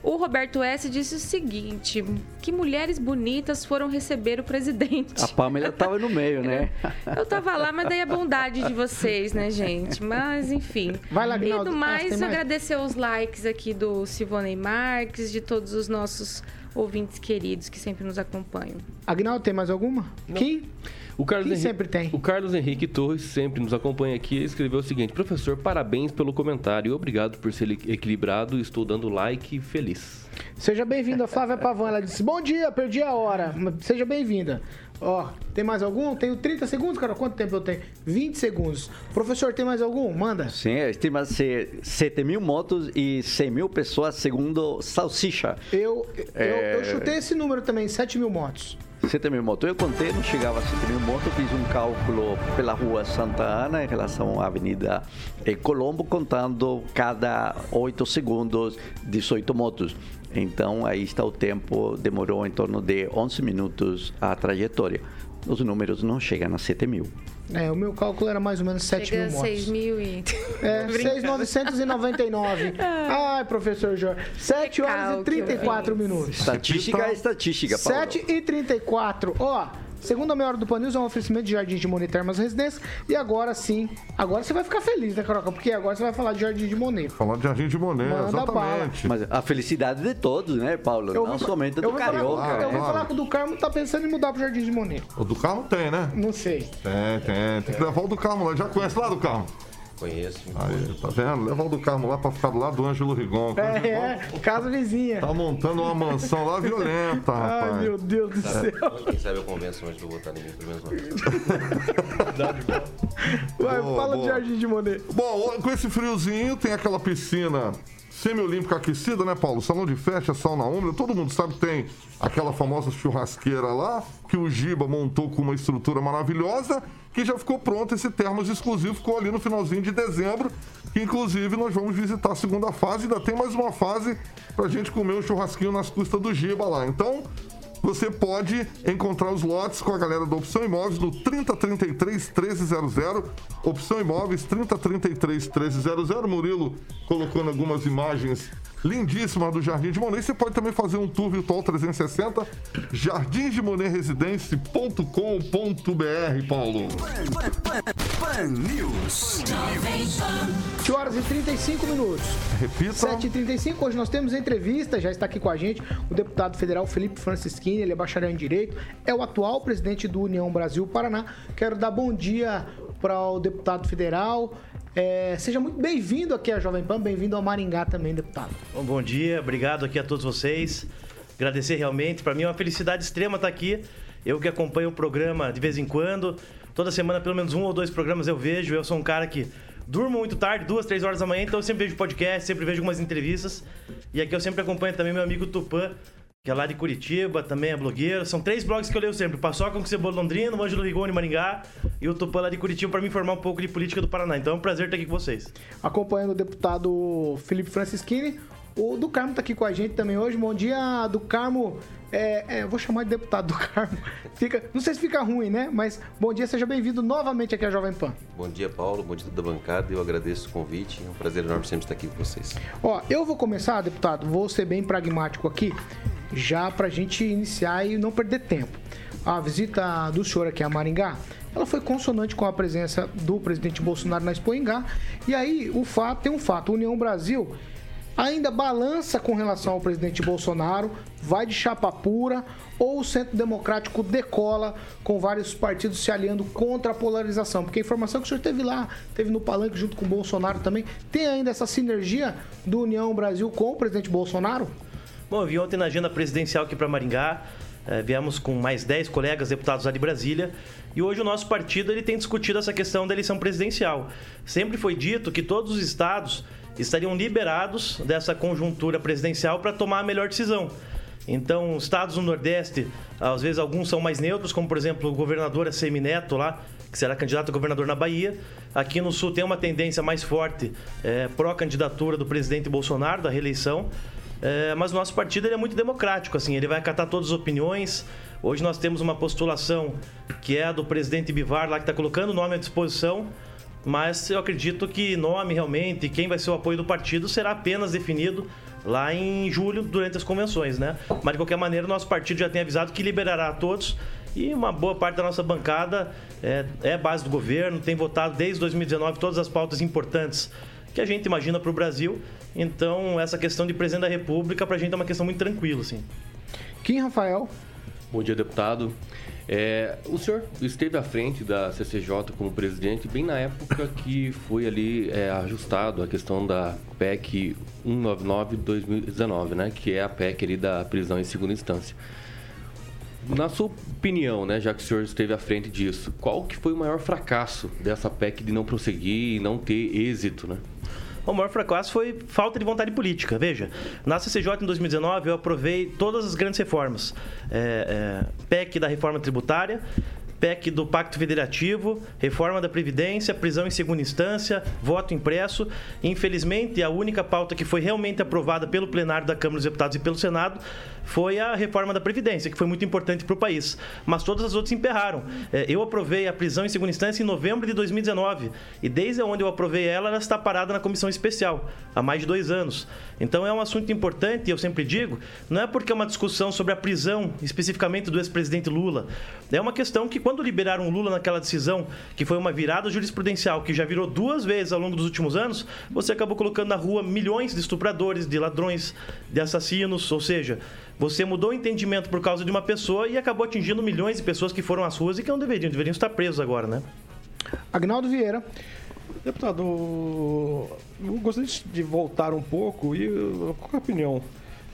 O Roberto S. disse o seguinte: que mulheres bonitas foram receber o presidente. A Pamela estava no meio, né? Eu estava lá, mas daí a bondade de vocês, né, gente? Mas, enfim. Vai lá, E do Ah, mais, agradecer os likes aqui do Silvonei Marques, de todos os nossos ouvintes queridos que sempre nos acompanham. Agnaldo, tem mais alguma? Kim? O Carlos Henrique, sempre tem? O Carlos Henrique Torres sempre nos acompanha aqui. Ele escreveu o seguinte: Professor, parabéns pelo comentário. Obrigado por ser equilibrado. Estou dando like feliz. Seja bem-vinda, Flávia Pavão. Ela disse: Bom dia, perdi a hora. Seja bem-vinda. Ó, tem mais algum? Tenho 30 segundos, cara. Quanto tempo eu tenho? 20 segundos. Professor, tem mais algum? Manda. Sim, estima-se 7 mil motos e 100 mil pessoas, segundo Salsicha. Eu, eu, É. eu chutei esse número também, 7 mil motos. 7 mil motos. Eu contei, não chegava a 7 mil motos, fiz um cálculo pela rua Santa Ana em relação à Avenida eh, Colombo, contando cada 8 segundos 18 motos. Então, aí está o tempo, demorou em torno de 11 minutos a trajetória. Os números não chegam a 7 mil. É, o meu cálculo era mais ou menos 7 Chega mil motos. 6 mil e... É, Tô brincando. 6,999. Ai, professor Jorge. 7 horas e Recalque, 34 ouvintes. minutos. Estatística é estatística, Paulo. 7 e 34. Ó, segunda meia hora do Pan News é um oferecimento de Jardim de Monet Termas Residência. E agora sim, agora você vai ficar feliz, né, Caroca? Porque agora você vai falar de Jardim de Monet. Falar de Jardim de Monet, Manda exatamente. Mas a felicidade de todos, né, Paulo? Eu não somente do falar- Carioca. Eu ouvi claro. falar que o do Carmo tá pensando em mudar pro Jardim de Monet. O do carro tem, né? Não sei. Tem, tem. Tem que levar o do Carmo lá. Já conhece lá do Carmo? Conheço. Aí, tá vendo? Levar o do Carmo lá pra ficar do lado do Ângelo Rigon. o Ângelo É, é, casa vizinha. Tá montando uma mansão lá violenta, Ai, rapaz. meu Deus do céu. Quem sabe eu convenço de eu votar em mim, pelo menos uma vez. Vai, Boa, fala de boa. Jardim de Monet. Bom, com esse friozinho, tem aquela piscina semiolímpica aquecida, né, Paulo? Salão de festa, sauna úmida. Todo mundo sabe que tem aquela famosa churrasqueira lá, que o Giba montou com uma estrutura maravilhosa, que já ficou pronto. Esse termos exclusivo ficou ali no finalzinho de dezembro, que inclusive nós vamos visitar a segunda fase. Ainda tem mais uma fase pra gente comer um churrasquinho nas custas do Giba lá. Então, você pode encontrar os lotes com a galera da Opção Imóveis no 3033 1300. Opção Imóveis 3033 1300. Murilo colocando algumas imagens lindíssimas do Jardim de Monet. Você pode também fazer um tour virtual 360 jardimdemoneresidência.com.br, Paulo. Pan News. 7 horas e 35 minutos. Repita. 7h35, hoje nós temos entrevista, já está aqui com a gente o deputado federal Felipe Francischini, ele é bacharel em Direito, é o atual presidente do União Brasil-Paraná. Quero dar bom dia para o deputado federal. É, seja muito bem-vindo aqui à Jovem Pan, bem-vindo ao Maringá também, deputado. Bom, bom dia, obrigado aqui a todos vocês. Agradecer realmente, para mim é uma felicidade extrema estar aqui. Eu que acompanho o programa de vez em quando, toda semana pelo menos um ou dois programas eu vejo. Eu sou um cara que durmo muito tarde, duas, três horas da manhã, então eu sempre vejo podcast, sempre vejo algumas entrevistas. E aqui eu sempre acompanho também meu amigo Tupã, que é lá de Curitiba, também é blogueiro. São três blogs que eu leio sempre: Paçoca com Cebola Londrina, o Ângelo Rigoni Maringá e o Tupã lá de Curitiba para me informar um pouco de política do Paraná. Então é um prazer estar aqui com vocês. Acompanhando o deputado Felipe Francischini. O do Carmo está aqui com a gente também hoje. Bom dia, do Carmo. É, é, vou chamar de deputado do Carmo. Fica, não sei se fica ruim, né? Mas bom dia, seja bem-vindo novamente aqui à Jovem Pan. Bom dia, Paulo. Bom dia da bancada. Eu agradeço o convite. É um prazer enorme sempre estar aqui com vocês. Ó, eu vou começar, deputado, vou ser bem pragmático aqui, já para a gente iniciar e não perder tempo. A visita do senhor aqui a Maringá, ela foi consonante com a presença do presidente Bolsonaro na Expo Engá. E aí, o fato, tem um fato, a União Brasil ainda balança com relação ao presidente Bolsonaro, vai de chapa pura, ou o Centro Democrático decola com vários partidos se aliando contra a polarização? Porque a informação que o senhor teve lá, teve no palanque junto com o Bolsonaro também, tem ainda essa sinergia do União Brasil com o presidente Bolsonaro? Bom, eu vi ontem na agenda presidencial aqui para Maringá, eh, viemos com mais 10 colegas deputados lá de Brasília, e hoje o nosso partido ele tem discutido essa questão da eleição presidencial. Sempre foi dito que todos os estados estariam liberados dessa conjuntura presidencial para tomar a melhor decisão. Então, estados no Nordeste, às vezes alguns são mais neutros, como por exemplo o governador Semineto lá, que será candidato a governador na Bahia. Aqui no Sul tem uma tendência mais forte é, pró-candidatura do presidente Bolsonaro, da reeleição. É, mas o nosso partido é muito democrático, assim, ele vai acatar todas as opiniões. Hoje nós temos uma postulação que é a do presidente Bivar, lá que está colocando o nome à disposição mas eu acredito que nome realmente, quem vai ser o apoio do partido será apenas definido lá em julho durante as convenções, né? Mas de qualquer maneira, o nosso partido já tem avisado que liberará a todos e uma boa parte da nossa bancada é, é base do governo, tem votado desde 2019 todas as pautas importantes que a gente imagina para o Brasil. Então, essa questão de presidente da República, para a gente é uma questão muito tranquila, assim. Kim Rafael. Bom dia, deputado. É, o senhor esteve à frente da CCJ como presidente bem na época que foi ali é, ajustado a questão da PEC 199-2019, né? Que é a PEC ali da prisão em segunda instância. Na sua opinião, né, já que o senhor esteve à frente disso, qual que foi o maior fracasso dessa PEC de não prosseguir e não ter êxito, né? O maior fracasso foi falta de vontade política. Veja, na CCJ em 2019 eu aprovei todas as grandes reformas. É, é, PEC da reforma tributária, PEC do Pacto Federativo, reforma da Previdência, prisão em segunda instância, voto impresso. Infelizmente, a única pauta que foi realmente aprovada pelo plenário da Câmara dos Deputados e pelo Senado foi a reforma da Previdência, que foi muito importante para o país. Mas todas as outras emperraram. É, eu aprovei a prisão em segunda instância em novembro de 2019 e desde onde eu aprovei ela, ela está parada na comissão especial há mais de dois anos. Então é um assunto importante, eu sempre digo, não é porque é uma discussão sobre a prisão especificamente do ex-presidente Lula. É uma questão que quando liberaram Lula naquela decisão, que foi uma virada jurisprudencial, que já virou duas vezes ao longo dos últimos anos, você acabou colocando na rua milhões de estupradores, de ladrões, de assassinos, ou seja, você mudou o entendimento por causa de uma pessoa e acabou atingindo milhões de pessoas que foram às ruas e que não deveriam, deveriam estar presos agora, né? Agnaldo Vieira. Deputado, eu gostaria de voltar um pouco e qual é a opinião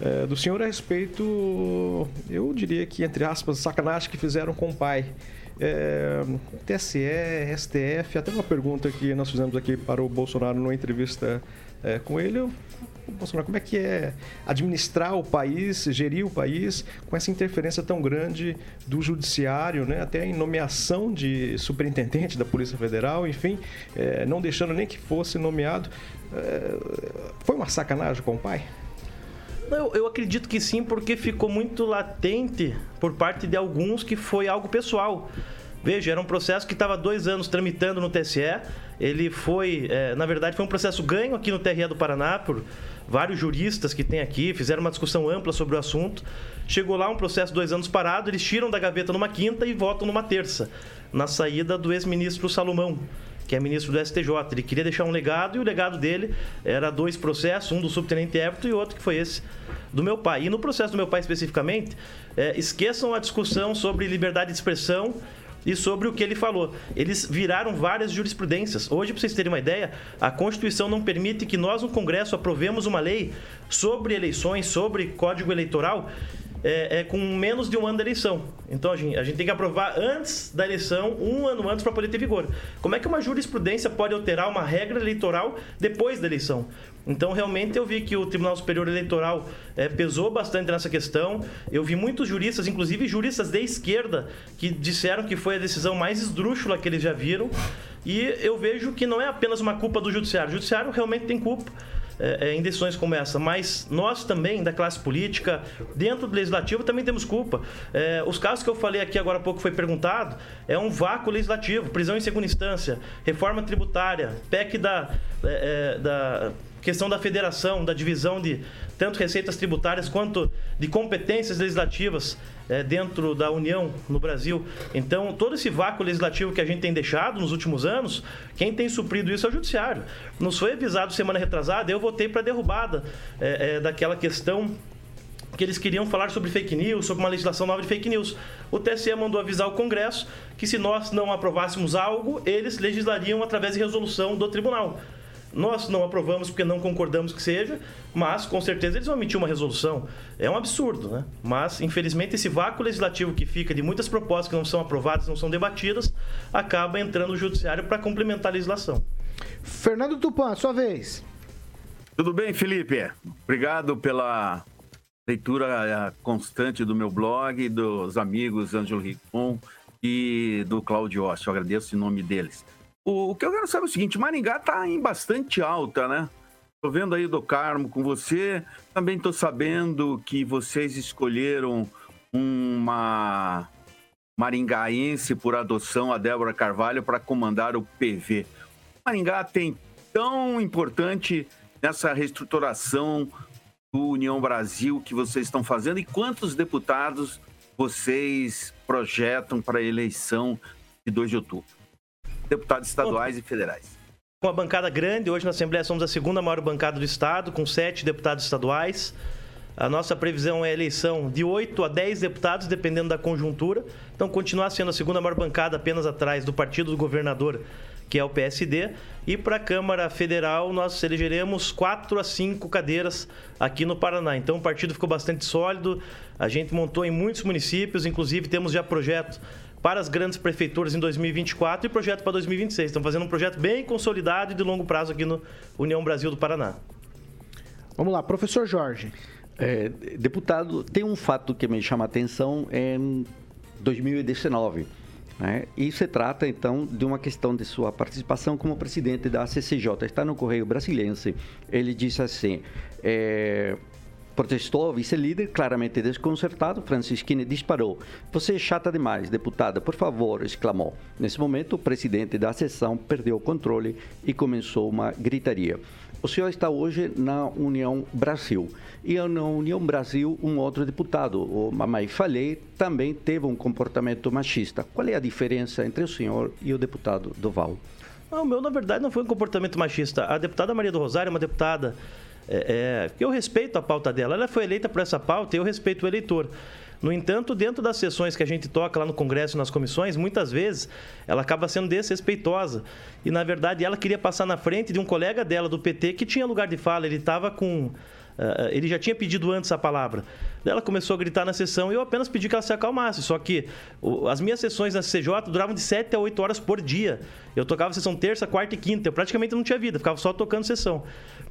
é, do senhor a respeito, eu diria que, entre aspas, sacanagem que fizeram com o pai. É, TSE, STF, até uma pergunta que nós fizemos aqui para o Bolsonaro numa entrevista é, com ele. Eu, Bolsonaro, como é que é administrar o país, gerir o país com essa interferência tão grande do judiciário, né? até em nomeação de superintendente da Polícia Federal, enfim, é, não deixando nem que fosse nomeado. É, foi uma sacanagem com o pai? Eu, eu acredito que sim, porque ficou muito latente por parte de alguns que foi algo pessoal. Veja, era um processo que estava dois anos tramitando no TSE. Ele foi, é, na verdade, foi um processo ganho aqui no TRE do Paraná por vários juristas que tem aqui, fizeram uma discussão ampla sobre o assunto. Chegou lá um processo dois anos parado, eles tiram da gaveta numa quinta e votam numa terça, na saída do ex-ministro Salomão que é ministro do STJ. Ele queria deixar um legado e o legado dele era dois processos, um do subtenente Everton e outro que foi esse do meu pai. E no processo do meu pai especificamente, é, esqueçam a discussão sobre liberdade de expressão e sobre o que ele falou. Eles viraram várias jurisprudências. Hoje, para vocês terem uma ideia, a Constituição não permite que nós, no Congresso, aprovemos uma lei sobre eleições, sobre código eleitoral, é, é, com menos de um ano da eleição. Então a gente, a gente tem que aprovar antes da eleição, um ano antes, para poder ter vigor. Como é que uma jurisprudência pode alterar uma regra eleitoral depois da eleição? Então, realmente, eu vi que o Tribunal Superior Eleitoral é, pesou bastante nessa questão. Eu vi muitos juristas, inclusive juristas de esquerda, que disseram que foi a decisão mais esdrúxula que eles já viram. E eu vejo que não é apenas uma culpa do Judiciário. O Judiciário realmente tem culpa é, é, em decisões como essa, mas nós também, da classe política, dentro do legislativo, também temos culpa. É, os casos que eu falei aqui agora há pouco foi perguntado, é um vácuo legislativo, prisão em segunda instância, reforma tributária, PEC da, é, é da questão da federação, da divisão de tanto receitas tributárias quanto de competências legislativas é, dentro da União no Brasil. Então, todo esse vácuo legislativo que a gente tem deixado nos últimos anos, quem tem suprido isso é o Judiciário. Nos foi avisado semana retrasada, eu votei para derrubada é, é, daquela questão que eles queriam falar sobre fake news, sobre uma legislação nova de fake news. O TSE mandou avisar o Congresso que se nós não aprovássemos algo, eles legislariam através de resolução do tribunal. Nós não aprovamos porque não concordamos que seja, mas com certeza eles vão emitir uma resolução. É um absurdo, né? Mas, infelizmente, esse vácuo legislativo que fica de muitas propostas que não são aprovadas, não são debatidas, acaba entrando no judiciário para complementar a legislação. Fernando Tupan, sua vez. Tudo bem, Felipe? Obrigado pela leitura constante do meu blog, dos amigos Ângelo Ricon e do Claudio Ossi. Eu agradeço em nome deles. O, o que eu quero saber é o seguinte: Maringá está em bastante alta, né? Tô vendo aí do Carmo com você. Também tô sabendo que vocês escolheram uma maringaense por adoção, a Débora Carvalho, para comandar o PV. Maringá tem tão importante nessa reestruturação do União Brasil que vocês estão fazendo e quantos deputados vocês projetam para a eleição de 2 de outubro? Deputados estaduais Bom, e federais. Com uma bancada grande, hoje na Assembleia somos a segunda maior bancada do Estado, com sete deputados estaduais. A nossa previsão é a eleição de 8 a 10 deputados, dependendo da conjuntura. Então, continuar sendo a segunda maior bancada, apenas atrás do partido do governador, que é o PSD. E para a Câmara Federal, nós elegeremos 4 a 5 cadeiras aqui no Paraná. Então, o partido ficou bastante sólido. A gente montou em muitos municípios, inclusive temos já projeto para as grandes prefeituras em 2024 e projeto para 2026. Estão fazendo um projeto bem consolidado e de longo prazo aqui no União Brasil do Paraná. Vamos lá, professor Jorge. É, deputado, tem um fato que me chama a atenção em 2019. Né? E se trata, então, de uma questão de sua participação como presidente da CCJ. Está no Correio Brasiliense. Ele disse assim: é, Protestou o vice-líder, claramente desconcertado. Francisquini disparou. Você é chata demais, deputada, por favor, exclamou. Nesse momento, o presidente da sessão perdeu o controle e começou uma gritaria. O senhor está hoje na União Brasil. E na União Brasil, um outro deputado, o Mamãe Falei, também teve um comportamento machista. Qual é a diferença entre o senhor e o deputado Doval? Não, o meu, na verdade, não foi um comportamento machista. A deputada Maria do Rosário é uma deputada é, é, eu respeito a pauta dela. Ela foi eleita por essa pauta e eu respeito o eleitor. No entanto, dentro das sessões que a gente toca lá no Congresso nas comissões, muitas vezes ela acaba sendo desrespeitosa. E, na verdade, ela queria passar na frente de um colega dela do PT que tinha lugar de fala. Ele estava com. Uh, ele já tinha pedido antes a palavra. Ela começou a gritar na sessão e eu apenas pedi que ela se acalmasse. Só que o, as minhas sessões na CJ duravam de 7 a 8 horas por dia. Eu tocava sessão terça, quarta e quinta. Eu praticamente não tinha vida, ficava só tocando sessão.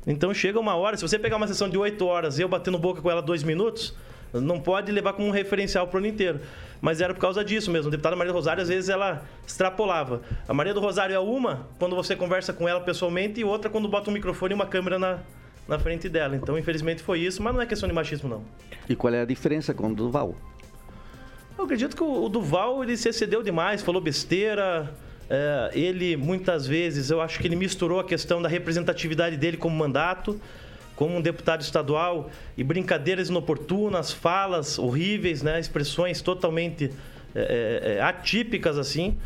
Então chega uma hora, se você pegar uma sessão de 8 horas e eu batendo boca com ela dois minutos, não pode levar como um referencial para o ano inteiro. Mas era por causa disso mesmo. A deputada Maria do Rosário, às vezes, ela extrapolava. A Maria do Rosário é uma quando você conversa com ela pessoalmente e outra quando bota um microfone e uma câmera na, na frente dela. Então, infelizmente, foi isso, mas não é questão de machismo, não. E qual é a diferença com o Duval? Eu acredito que o Duval ele se excedeu demais, falou besteira. É, ele, muitas vezes, eu acho que ele misturou a questão da representatividade dele como mandato, como um deputado estadual, e brincadeiras inoportunas, falas horríveis, né, expressões totalmente é, é, atípicas assim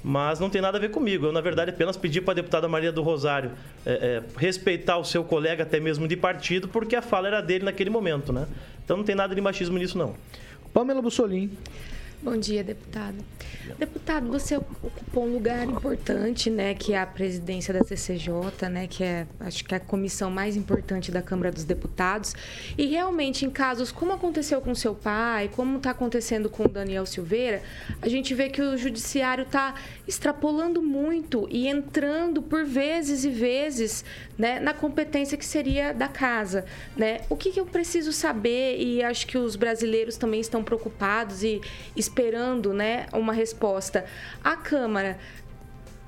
mas não tem nada a ver comigo. Eu, na verdade, apenas pedi para a deputada Maria do Rosário é, é, respeitar o seu colega, até mesmo de partido, porque a fala era dele naquele momento, né? Então não tem nada de machismo nisso, não. Pamela Bussolim. Bom dia, deputado. Deputado, você ocupou um lugar importante, né, que é a presidência da CCJ, né, que é, acho que é a comissão mais importante da Câmara dos Deputados. E realmente, em casos como aconteceu com seu pai, como está acontecendo com o Daniel Silveira, a gente vê que o judiciário está extrapolando muito e entrando por vezes e vezes, né, na competência que seria da casa, né? O que, que eu preciso saber e acho que os brasileiros também estão preocupados e esperando, né, uma resposta. A Câmara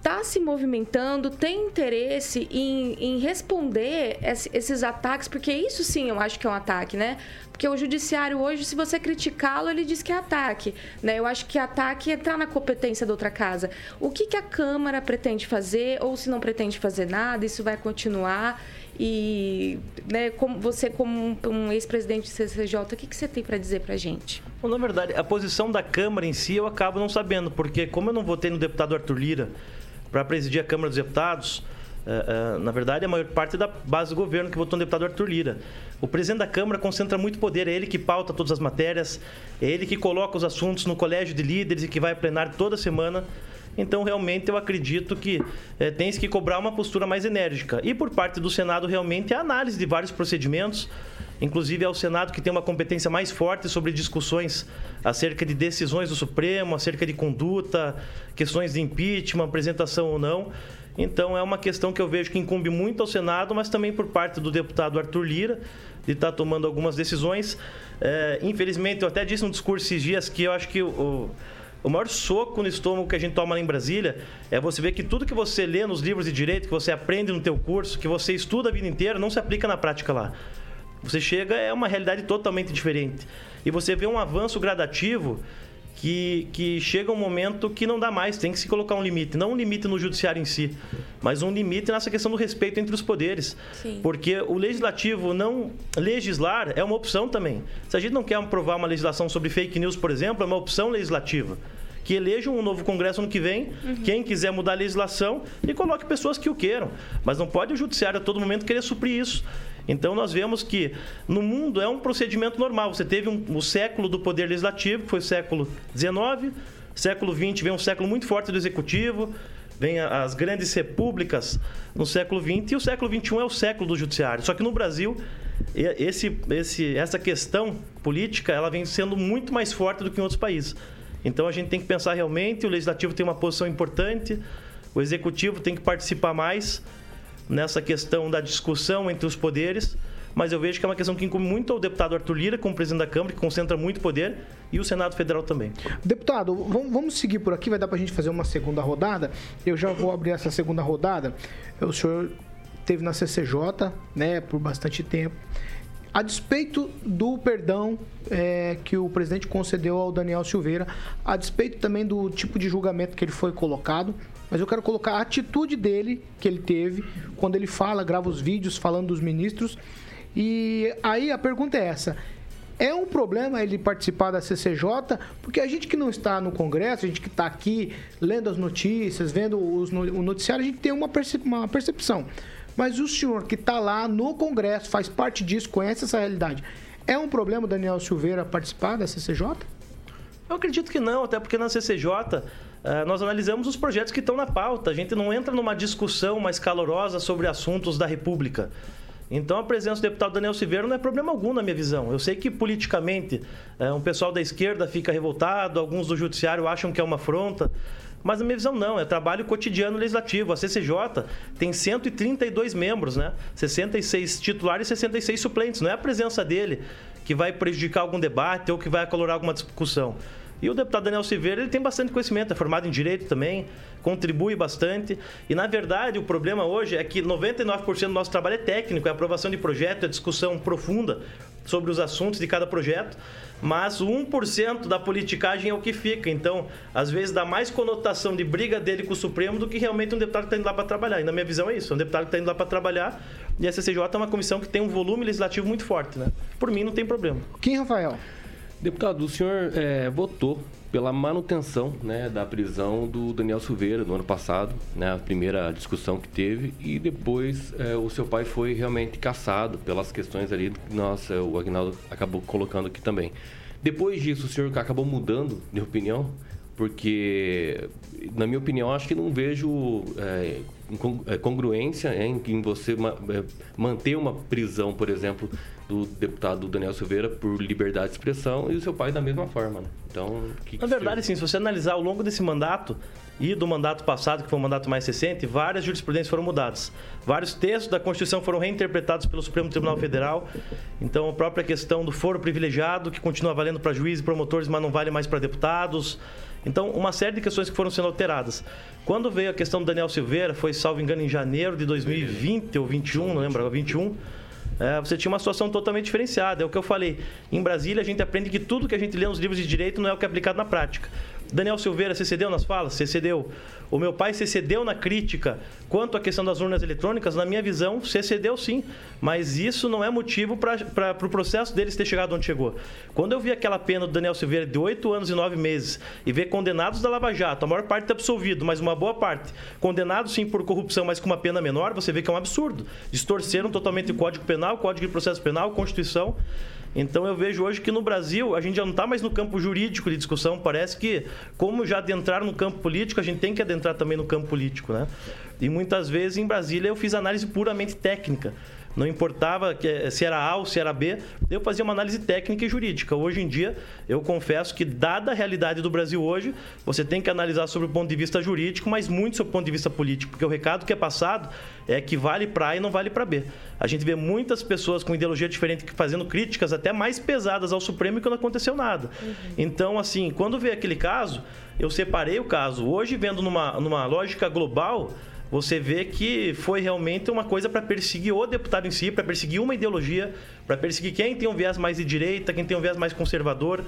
está se movimentando, tem interesse em, em responder esses ataques, porque isso sim eu acho que é um ataque, né? Porque o judiciário hoje, se você criticá-lo, ele diz que é ataque. Né? Eu acho que ataque é entrar na competência da outra casa. O que, que a Câmara pretende fazer, ou se não pretende fazer nada, isso vai continuar. E né, como você, como um ex-presidente do CCJ, o que, que você tem para dizer para a gente? Bom, na verdade, a posição da Câmara em si eu acabo não sabendo, porque como eu não votei no deputado Arthur Lira para presidir a Câmara dos Deputados, uh, uh, na verdade, a maior parte da base do governo que votou no deputado Arthur Lira. O presidente da Câmara concentra muito poder, é ele que pauta todas as matérias, é ele que coloca os assuntos no colégio de líderes e que vai a plenário toda semana. Então, realmente, eu acredito que é, tem que cobrar uma postura mais enérgica. E por parte do Senado, realmente, a análise de vários procedimentos. Inclusive, é o Senado que tem uma competência mais forte sobre discussões acerca de decisões do Supremo, acerca de conduta, questões de impeachment, apresentação ou não. Então, é uma questão que eu vejo que incumbe muito ao Senado, mas também por parte do deputado Arthur Lira, de estar tá tomando algumas decisões. É, infelizmente, eu até disse no discurso esses dias que eu acho que o, o maior soco no estômago que a gente toma lá em Brasília é você ver que tudo que você lê nos livros de direito, que você aprende no teu curso, que você estuda a vida inteira, não se aplica na prática lá. Você chega, é uma realidade totalmente diferente. E você vê um avanço gradativo que, que chega um momento que não dá mais, tem que se colocar um limite. Não um limite no judiciário em si, mas um limite nessa questão do respeito entre os poderes. Sim. Porque o legislativo não legislar é uma opção também. Se a gente não quer aprovar uma legislação sobre fake news, por exemplo, é uma opção legislativa que elejam um novo Congresso ano que vem, uhum. quem quiser mudar a legislação e coloque pessoas que o queiram. Mas não pode o Judiciário a todo momento querer suprir isso. Então nós vemos que no mundo é um procedimento normal. Você teve um, o século do poder legislativo, que foi o século XIX, século XX vem um século muito forte do executivo, vem as grandes repúblicas no século XX e o século XXI é o século do judiciário. Só que no Brasil esse, esse, essa questão política ela vem sendo muito mais forte do que em outros países. Então a gente tem que pensar realmente, o legislativo tem uma posição importante, o executivo tem que participar mais nessa questão da discussão entre os poderes, mas eu vejo que é uma questão que incumbe muito ao deputado Arthur Lira, como presidente da Câmara, que concentra muito poder, e o Senado Federal também. Deputado, vamos seguir por aqui, vai dar para a gente fazer uma segunda rodada. Eu já vou abrir essa segunda rodada. O senhor teve na CCJ, né, por bastante tempo. A despeito do perdão é, que o presidente concedeu ao Daniel Silveira, a despeito também do tipo de julgamento que ele foi colocado, mas eu quero colocar a atitude dele, que ele teve, quando ele fala, grava os vídeos falando dos ministros. E aí a pergunta é essa: é um problema ele participar da CCJ, porque a gente que não está no Congresso, a gente que está aqui lendo as notícias, vendo os, o noticiário, a gente tem uma, percep uma percepção. Mas o senhor que está lá no Congresso, faz parte disso, conhece essa realidade. É um problema o Daniel Silveira participar da CCJ? Eu acredito que não, até porque na CCJ Uh, nós analisamos os projetos que estão na pauta. A gente não entra numa discussão mais calorosa sobre assuntos da República. Então, a presença do deputado Daniel Silveira não é problema algum na minha visão. Eu sei que politicamente uh, um pessoal da esquerda fica revoltado, alguns do judiciário acham que é uma afronta. Mas na minha visão não, é trabalho cotidiano legislativo. A CCJ tem 132 membros, né? 66 titulares e 66 suplentes. Não é a presença dele que vai prejudicar algum debate ou que vai acalorar alguma discussão. E o deputado Daniel Silveira, ele tem bastante conhecimento, é formado em direito também, contribui bastante. E, na verdade, o problema hoje é que 99% do nosso trabalho é técnico, é aprovação de projeto, é discussão profunda sobre os assuntos de cada projeto, mas o 1% da politicagem é o que fica. Então, às vezes dá mais conotação de briga dele com o Supremo do que realmente um deputado que está indo lá para trabalhar. E na minha visão é isso, é um deputado que está indo lá para trabalhar e a CCJ é uma comissão que tem um volume legislativo muito forte, né? Por mim não tem problema. Quem, Rafael? Deputado, o senhor é, votou pela manutenção né, da prisão do Daniel Silveira no ano passado, né, a primeira discussão que teve, e depois é, o seu pai foi realmente caçado pelas questões ali que nós, é, o Agnaldo acabou colocando aqui também. Depois disso, o senhor acabou mudando de opinião, porque, na minha opinião, acho que não vejo é congruência em, em você ma é, manter uma prisão, por exemplo, do deputado Daniel Silveira por liberdade de expressão e o seu pai da mesma forma. Né? Então, que Na verdade, sim, se você analisar ao longo desse mandato e do mandato passado, que foi um mandato mais recente, várias jurisprudências foram mudadas. Vários textos da Constituição foram reinterpretados pelo Supremo Tribunal Federal. Então, a própria questão do foro privilegiado, que continua valendo para juízes e promotores, mas não vale mais para deputados. Então, uma série de questões que foram sendo alteradas. Quando veio a questão do Daniel Silveira, foi, salvo engano, em janeiro de 2020 ou 21, não lembro, 21 é, você tinha uma situação totalmente diferenciada. É o que eu falei. Em Brasília, a gente aprende que tudo que a gente lê nos livros de direito não é o que é aplicado na prática. Daniel Silveira, você cedeu nas falas? Você cedeu. O meu pai se cedeu na crítica quanto à questão das urnas eletrônicas? Na minha visão, se cedeu sim. Mas isso não é motivo para o pro processo deles ter chegado onde chegou. Quando eu vi aquela pena do Daniel Silveira de oito anos e nove meses e ver condenados da Lava Jato, a maior parte é absolvido, mas uma boa parte, condenados sim por corrupção, mas com uma pena menor, você vê que é um absurdo. Distorceram totalmente o Código Penal, o Código de Processo Penal, Constituição. Então eu vejo hoje que no Brasil a gente já não está mais no campo jurídico de discussão. Parece que, como já adentrar no campo político, a gente tem que adentrar também no campo político, né? E muitas vezes em Brasília eu fiz análise puramente técnica. Não importava se era A ou se era B, eu fazia uma análise técnica e jurídica. Hoje em dia, eu confesso que, dada a realidade do Brasil hoje, você tem que analisar sobre o ponto de vista jurídico, mas muito sobre o ponto de vista político, porque o recado que é passado é que vale para A e não vale para B. A gente vê muitas pessoas com ideologia diferente fazendo críticas até mais pesadas ao Supremo e que não aconteceu nada. Uhum. Então, assim, quando veio aquele caso, eu separei o caso. Hoje, vendo numa, numa lógica global, você vê que foi realmente uma coisa para perseguir o deputado em si, para perseguir uma ideologia, para perseguir quem tem um viés mais de direita, quem tem um viés mais conservador.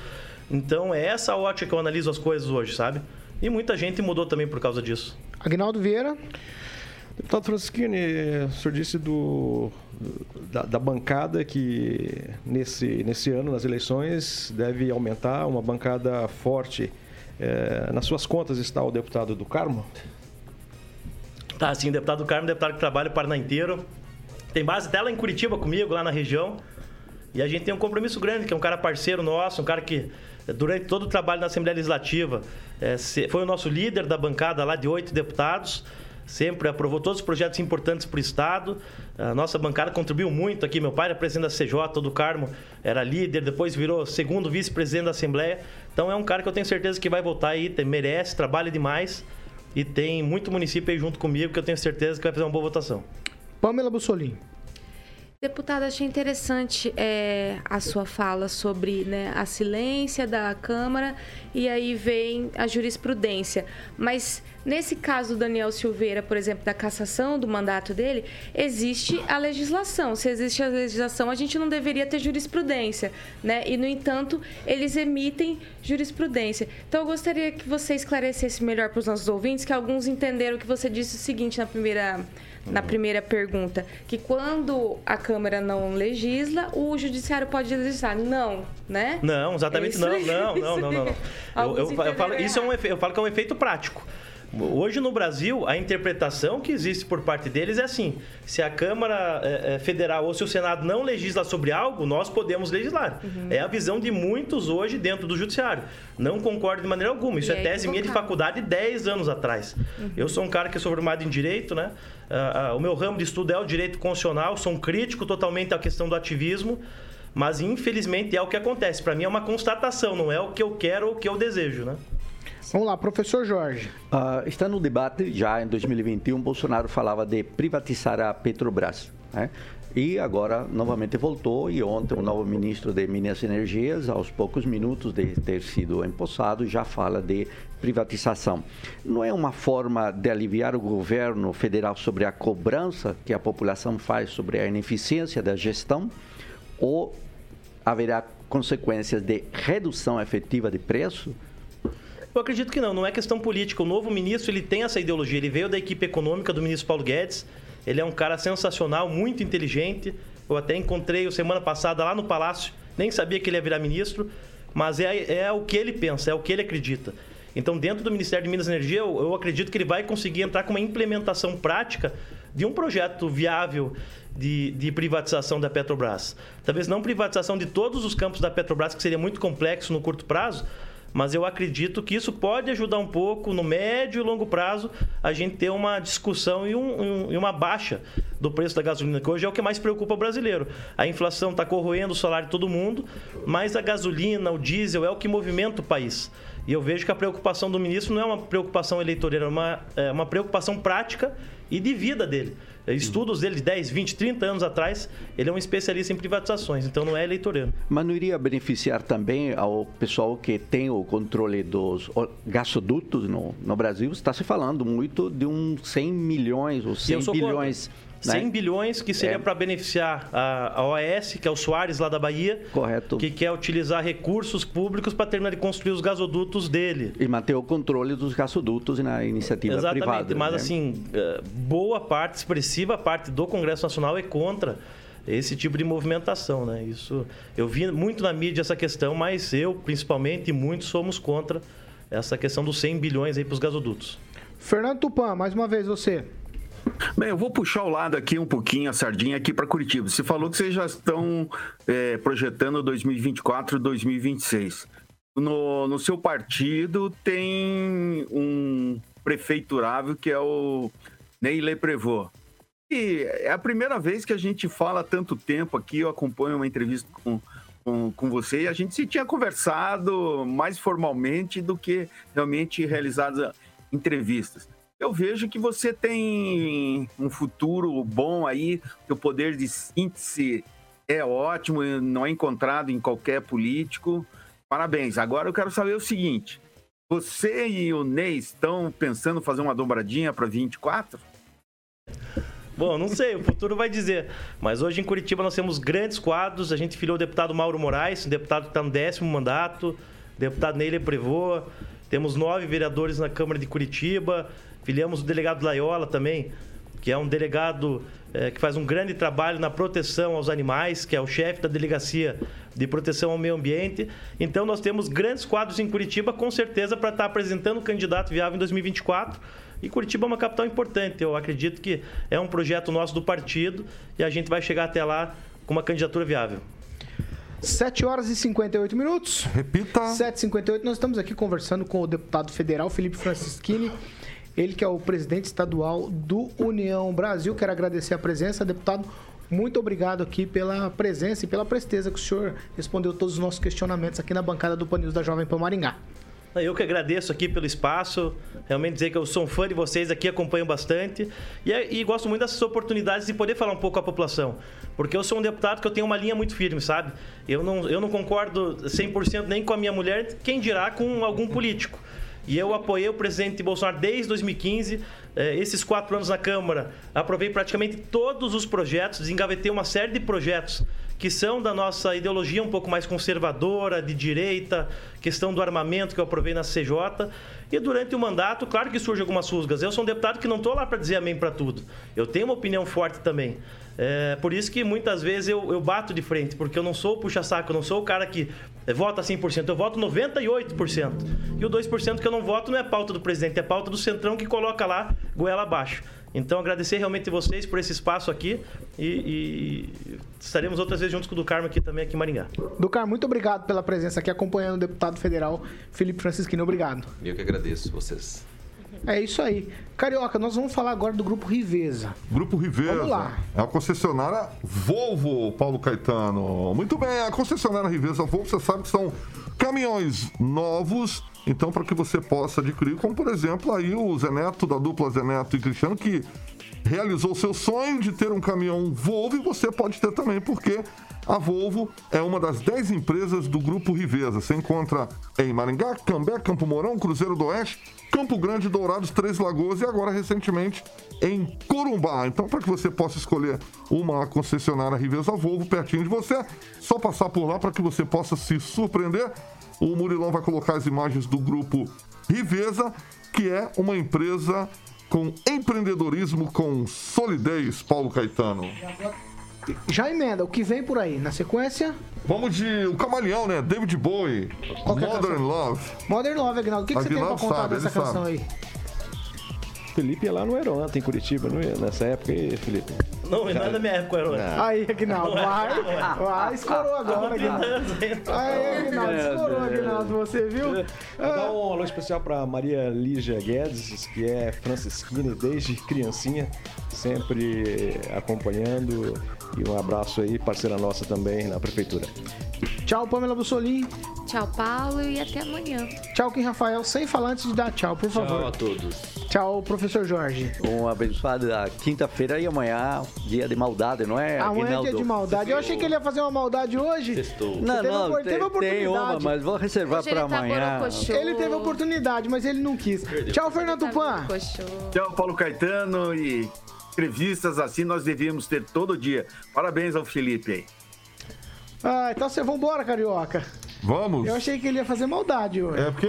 Então é essa ótica que eu analiso as coisas hoje, sabe? E muita gente mudou também por causa disso. Agnaldo Vieira. Deputado Francisquini, o senhor disse do, da, da, bancada que nesse, nesse ano, nas eleições, deve aumentar, uma bancada forte. É, nas suas contas está o deputado do Carmo? Tá, assim, deputado Carmo, deputado que trabalha o Paraná inteiro. Tem base dela em Curitiba comigo, lá na região. E a gente tem um compromisso grande, que é um cara parceiro nosso, um cara que, durante todo o trabalho na Assembleia Legislativa, é, foi o nosso líder da bancada lá de oito deputados. Sempre aprovou todos os projetos importantes para o Estado. A nossa bancada contribuiu muito aqui. Meu pai era presidente da CJ, do Carmo era líder, depois virou segundo vice-presidente da Assembleia. Então é um cara que eu tenho certeza que vai voltar aí, merece, trabalha demais. E tem muito município aí junto comigo que eu tenho certeza que vai fazer uma boa votação. Pamela Bussolini. Deputada, achei interessante é, a sua fala sobre né, a silência da Câmara e aí vem a jurisprudência. Mas nesse caso do Daniel Silveira, por exemplo, da cassação do mandato dele, existe a legislação. Se existe a legislação, a gente não deveria ter jurisprudência, né? E no entanto, eles emitem jurisprudência. Então eu gostaria que você esclarecesse melhor para os nossos ouvintes, que alguns entenderam que você disse o seguinte na primeira na primeira pergunta, que quando a Câmara não legisla, o Judiciário pode legislar. Não, né? Não, exatamente é não, não, não, não, não, não. Eu, eu, eu, falo, isso é um eu falo que é um efeito prático. Hoje no Brasil, a interpretação que existe por parte deles é assim: se a Câmara é, Federal ou se o Senado não legisla sobre algo, nós podemos legislar. Uhum. É a visão de muitos hoje dentro do Judiciário. Não concordo de maneira alguma. Isso e é, tese minha de faculdade 10 anos atrás. Uhum. Eu sou um cara que sou formado em Direito, né? Uh, uh, o meu ramo de estudo é o Direito Constitucional, sou um crítico totalmente à questão do ativismo mas infelizmente é o que acontece. Para mim é uma constatação, não é o que eu quero ou o que eu desejo, né? Vamos lá, professor Jorge. Uh, está no debate, já em 2021, Bolsonaro falava de privatizar a Petrobras. Né? E agora novamente voltou e ontem o novo ministro de Minas e Energias, aos poucos minutos de ter sido empossado, já fala de privatização. Não é uma forma de aliviar o governo federal sobre a cobrança que a população faz sobre a ineficiência da gestão ou haverá consequências de redução efetiva de preço? Eu acredito que não, não é questão política. O novo ministro ele tem essa ideologia, ele veio da equipe econômica do ministro Paulo Guedes ele é um cara sensacional, muito inteligente. Eu até encontrei-o semana passada lá no Palácio, nem sabia que ele ia virar ministro, mas é, é o que ele pensa, é o que ele acredita. Então, dentro do Ministério de Minas e Energia, eu, eu acredito que ele vai conseguir entrar com uma implementação prática de um projeto viável de, de, privatização da Petrobras. Talvez não privatização de todos os campos da Petrobras, que seria muito complexo no curto prazo, mas eu acredito que isso pode ajudar um pouco no médio e longo prazo a gente ter uma discussão e, um, um, e uma baixa do preço da gasolina, que hoje é o que mais preocupa o brasileiro. A inflação está corroendo o salário de todo mundo, mas a gasolina, o diesel é o que movimenta o país. E eu vejo que a preocupação do ministro não é uma preocupação eleitoreira, é uma, é uma preocupação prática e de vida dele. Estudos dele de 10, 20, 30 anos atrás, ele é um especialista em privatizações, então não é eleitoreiro. Mas não iria beneficiar também ao pessoal que tem o controle dos gasodutos no, no Brasil? Está se falando muito de uns 100 milhões ou 100 bilhões. Contra 100 né? bilhões que seria é. para beneficiar a, a OAS, que é o Soares lá da Bahia. Correto. Que quer utilizar recursos públicos para terminar de construir os gasodutos dele. E manter o controle dos gasodutos na iniciativa Exatamente, privada. Exatamente, mas né? assim, é, boa parte, expressiva parte do Congresso Nacional é contra esse tipo de movimentação, né? Isso eu vi muito na mídia essa questão, mas eu principalmente e muitos somos contra essa questão dos 100 bilhões aí para os gasodutos. Fernando Tupan, mais uma vez você. Bem, eu vou puxar o lado aqui um pouquinho, a sardinha aqui para Curitiba. Você falou que vocês já estão é, projetando 2024 2026. No, no seu partido tem um prefeiturável que é o Ney Leprevô. E é a primeira vez que a gente fala há tanto tempo aqui, eu acompanho uma entrevista com, com, com você e a gente se tinha conversado mais formalmente do que realmente realizadas entrevistas eu vejo que você tem um futuro bom aí, o poder de síntese é ótimo, não é encontrado em qualquer político. Parabéns. Agora eu quero saber o seguinte: você e o Ney estão pensando fazer uma dobradinha para 24? Bom, não sei, o futuro vai dizer. Mas hoje em Curitiba nós temos grandes quadros. A gente filiou o deputado Mauro Moraes, um deputado que está no décimo mandato, deputado Neile Prevô. Temos nove vereadores na Câmara de Curitiba. Filiamos o delegado Laiola também, que é um delegado é, que faz um grande trabalho na proteção aos animais, que é o chefe da delegacia de proteção ao meio ambiente. Então nós temos grandes quadros em Curitiba, com certeza, para estar apresentando o candidato viável em 2024. E Curitiba é uma capital importante. Eu acredito que é um projeto nosso do partido e a gente vai chegar até lá com uma candidatura viável. 7 horas e 58 minutos. Repita. 7h58. Nós estamos aqui conversando com o deputado federal Felipe Francischini ele que é o presidente estadual do União Brasil. Quero agradecer a presença, deputado. Muito obrigado aqui pela presença e pela presteza que o senhor respondeu todos os nossos questionamentos aqui na bancada do Panils da Jovem Pan Maringá. Eu que agradeço aqui pelo espaço, realmente dizer que eu sou um fã de vocês aqui, acompanho bastante e, é, e, gosto muito dessas oportunidades de poder falar um pouco com a população, porque eu sou um deputado que eu tenho uma linha muito firme, sabe? Eu não, eu não concordo 100% nem com a minha mulher, quem dirá com algum político. E eu apoiei o presidente Bolsonaro desde 2015. É, esses quatro anos na Câmara, aprovei praticamente todos os projetos, desengavetei uma série de projetos que são da nossa ideologia um pouco mais conservadora, de direita, questão do armamento que eu aprovei na CJ. E durante o mandato, claro que surgem algumas rusgas. Eu sou um deputado que não estou lá para dizer amém para tudo. Eu tenho uma opinião forte também. É, por isso que muitas vezes eu, eu bato de frente, porque eu não sou o puxa-saco, eu não sou o cara que vota 100%, eu voto 98%. E o 2% que eu não voto não é pauta do presidente, é pauta do centrão que coloca lá goela abaixo. Então, agradecer realmente vocês por esse espaço aqui e, e estaremos outras vezes juntos com o do Carmo aqui também, aqui em Maringá. Do Carmo, muito obrigado pela presença aqui acompanhando o deputado federal Felipe Francisquino. Obrigado. Eu que agradeço vocês. É isso aí. Carioca, nós vamos falar agora do Grupo Riveza. Grupo Riveza. Vamos lá. É a concessionária Volvo, Paulo Caetano. Muito bem, a concessionária Riveza Volvo, você sabe que são caminhões novos, então para que você possa adquirir, como por exemplo aí o Zeneto, da dupla Zeneto e Cristiano, que realizou seu sonho de ter um caminhão Volvo e você pode ter também, porque a Volvo é uma das 10 empresas do Grupo Riveza. Você encontra em Maringá, Cambé, Campo Mourão, Cruzeiro do Oeste, Campo Grande, Dourados, Três Lagoas e agora recentemente em Corumbá. Então, para que você possa escolher uma concessionária Riveza Volvo pertinho de você, só passar por lá para que você possa se surpreender. O Murilão vai colocar as imagens do grupo Riveza, que é uma empresa com empreendedorismo com solidez, Paulo Caetano. Já emenda, o que vem por aí? Na sequência? Vamos de o Camaleão, né? David Bowie, é Modern canção? Love. Modern Love, Agnaldo. O que, que você tem pra contar sabe, dessa canção sabe. aí? Felipe ia lá no Aeroanta, em Curitiba, não ia nessa época aí, Felipe? Não, não é da minha época. Não. Aí, Agnaldo, vai. Vai, escorou agora, Agnaldo. Aí, Agnaldo, escorou, Agnaldo, você viu? Vou dar um alô especial para Maria Lígia Guedes, que é francisquina desde criancinha, sempre acompanhando. E um abraço aí, parceira nossa também na prefeitura. Tchau, Pamela Bussolim. Tchau, Paulo, e até amanhã. Tchau, Kim Rafael. Sem falar antes de dar tchau, por favor. Tchau a todos. Tchau, professor Jorge. Uma abençoada quinta-feira e amanhã, dia de maldade, não é? Amanhã é dia Aguinaldo? de maldade. Eu achei que ele ia fazer uma maldade hoje. Sextou. Não, Você teve não, tem, teve tem oportunidade. uma, mas vou reservar para tá amanhã. borocochô. Ele teve oportunidade, mas ele não quis. Tchau, Fernando Tá borocochô. Tchau, Paulo Caetano e entrevistas assim nós devíamos ter todo dia. Parabéns ao Felipe aí. Ah, então você vambora, carioca. Vamos. Eu achei que ele ia fazer maldade hoje. É porque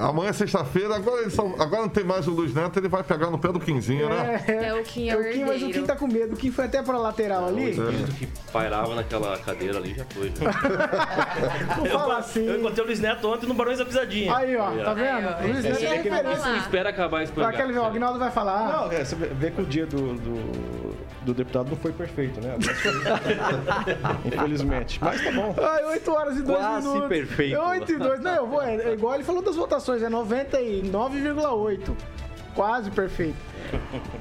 amanhã é sexta-feira, agora, ele só- agora não tem mais o Luiz Neto, ele vai pegar no pé do Quinzinho, né? É, o Kim é É o Kim, mas o Kim tá com medo. O Kim foi até pra lateral ali. O que pairava naquela cadeira ali já foi. Já. Não fala assim. Eu encontrei o Luiz Neto ontem no Barões da Pisadinha. Aí, ó, tá vendo? Aí, ó, O Luiz Neto é referência. lá. Espera acabar esse programa. Aquele o Agnaldo vai falar. Não, é, você vê que o dia do, do, do deputado não foi perfeito, né? Infelizmente. Mas tá bom. Ai, 8 horas e 2 Quase minutos. Perfeito. 8 e 2. Não, eu vou. É, é igual ele falou das votações, é 99,8. Quase perfeito.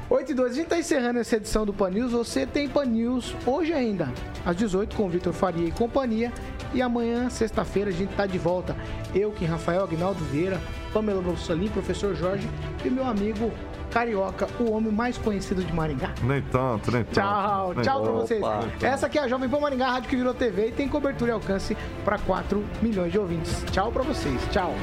8 e 2. A gente tá encerrando essa edição do Pan News. Você tem Pan News hoje ainda, às 18, com o Vitor Faria e companhia. E amanhã, sexta-feira, a gente tá de volta. Eu, Kim Rafael, Agnaldo Vieira, Pamela Brossolim, professor Jorge e meu amigo Carioca, o homem mais conhecido de Maringá. Nem tanto, nem tanto. Tchau, nem tchau pra tanto. vocês. Opa. Essa aqui é a Jovem Pan Maringá, rádio que virou TV e tem cobertura e alcance para 4 milhões de ouvintes. Tchau pra vocês. Tchau.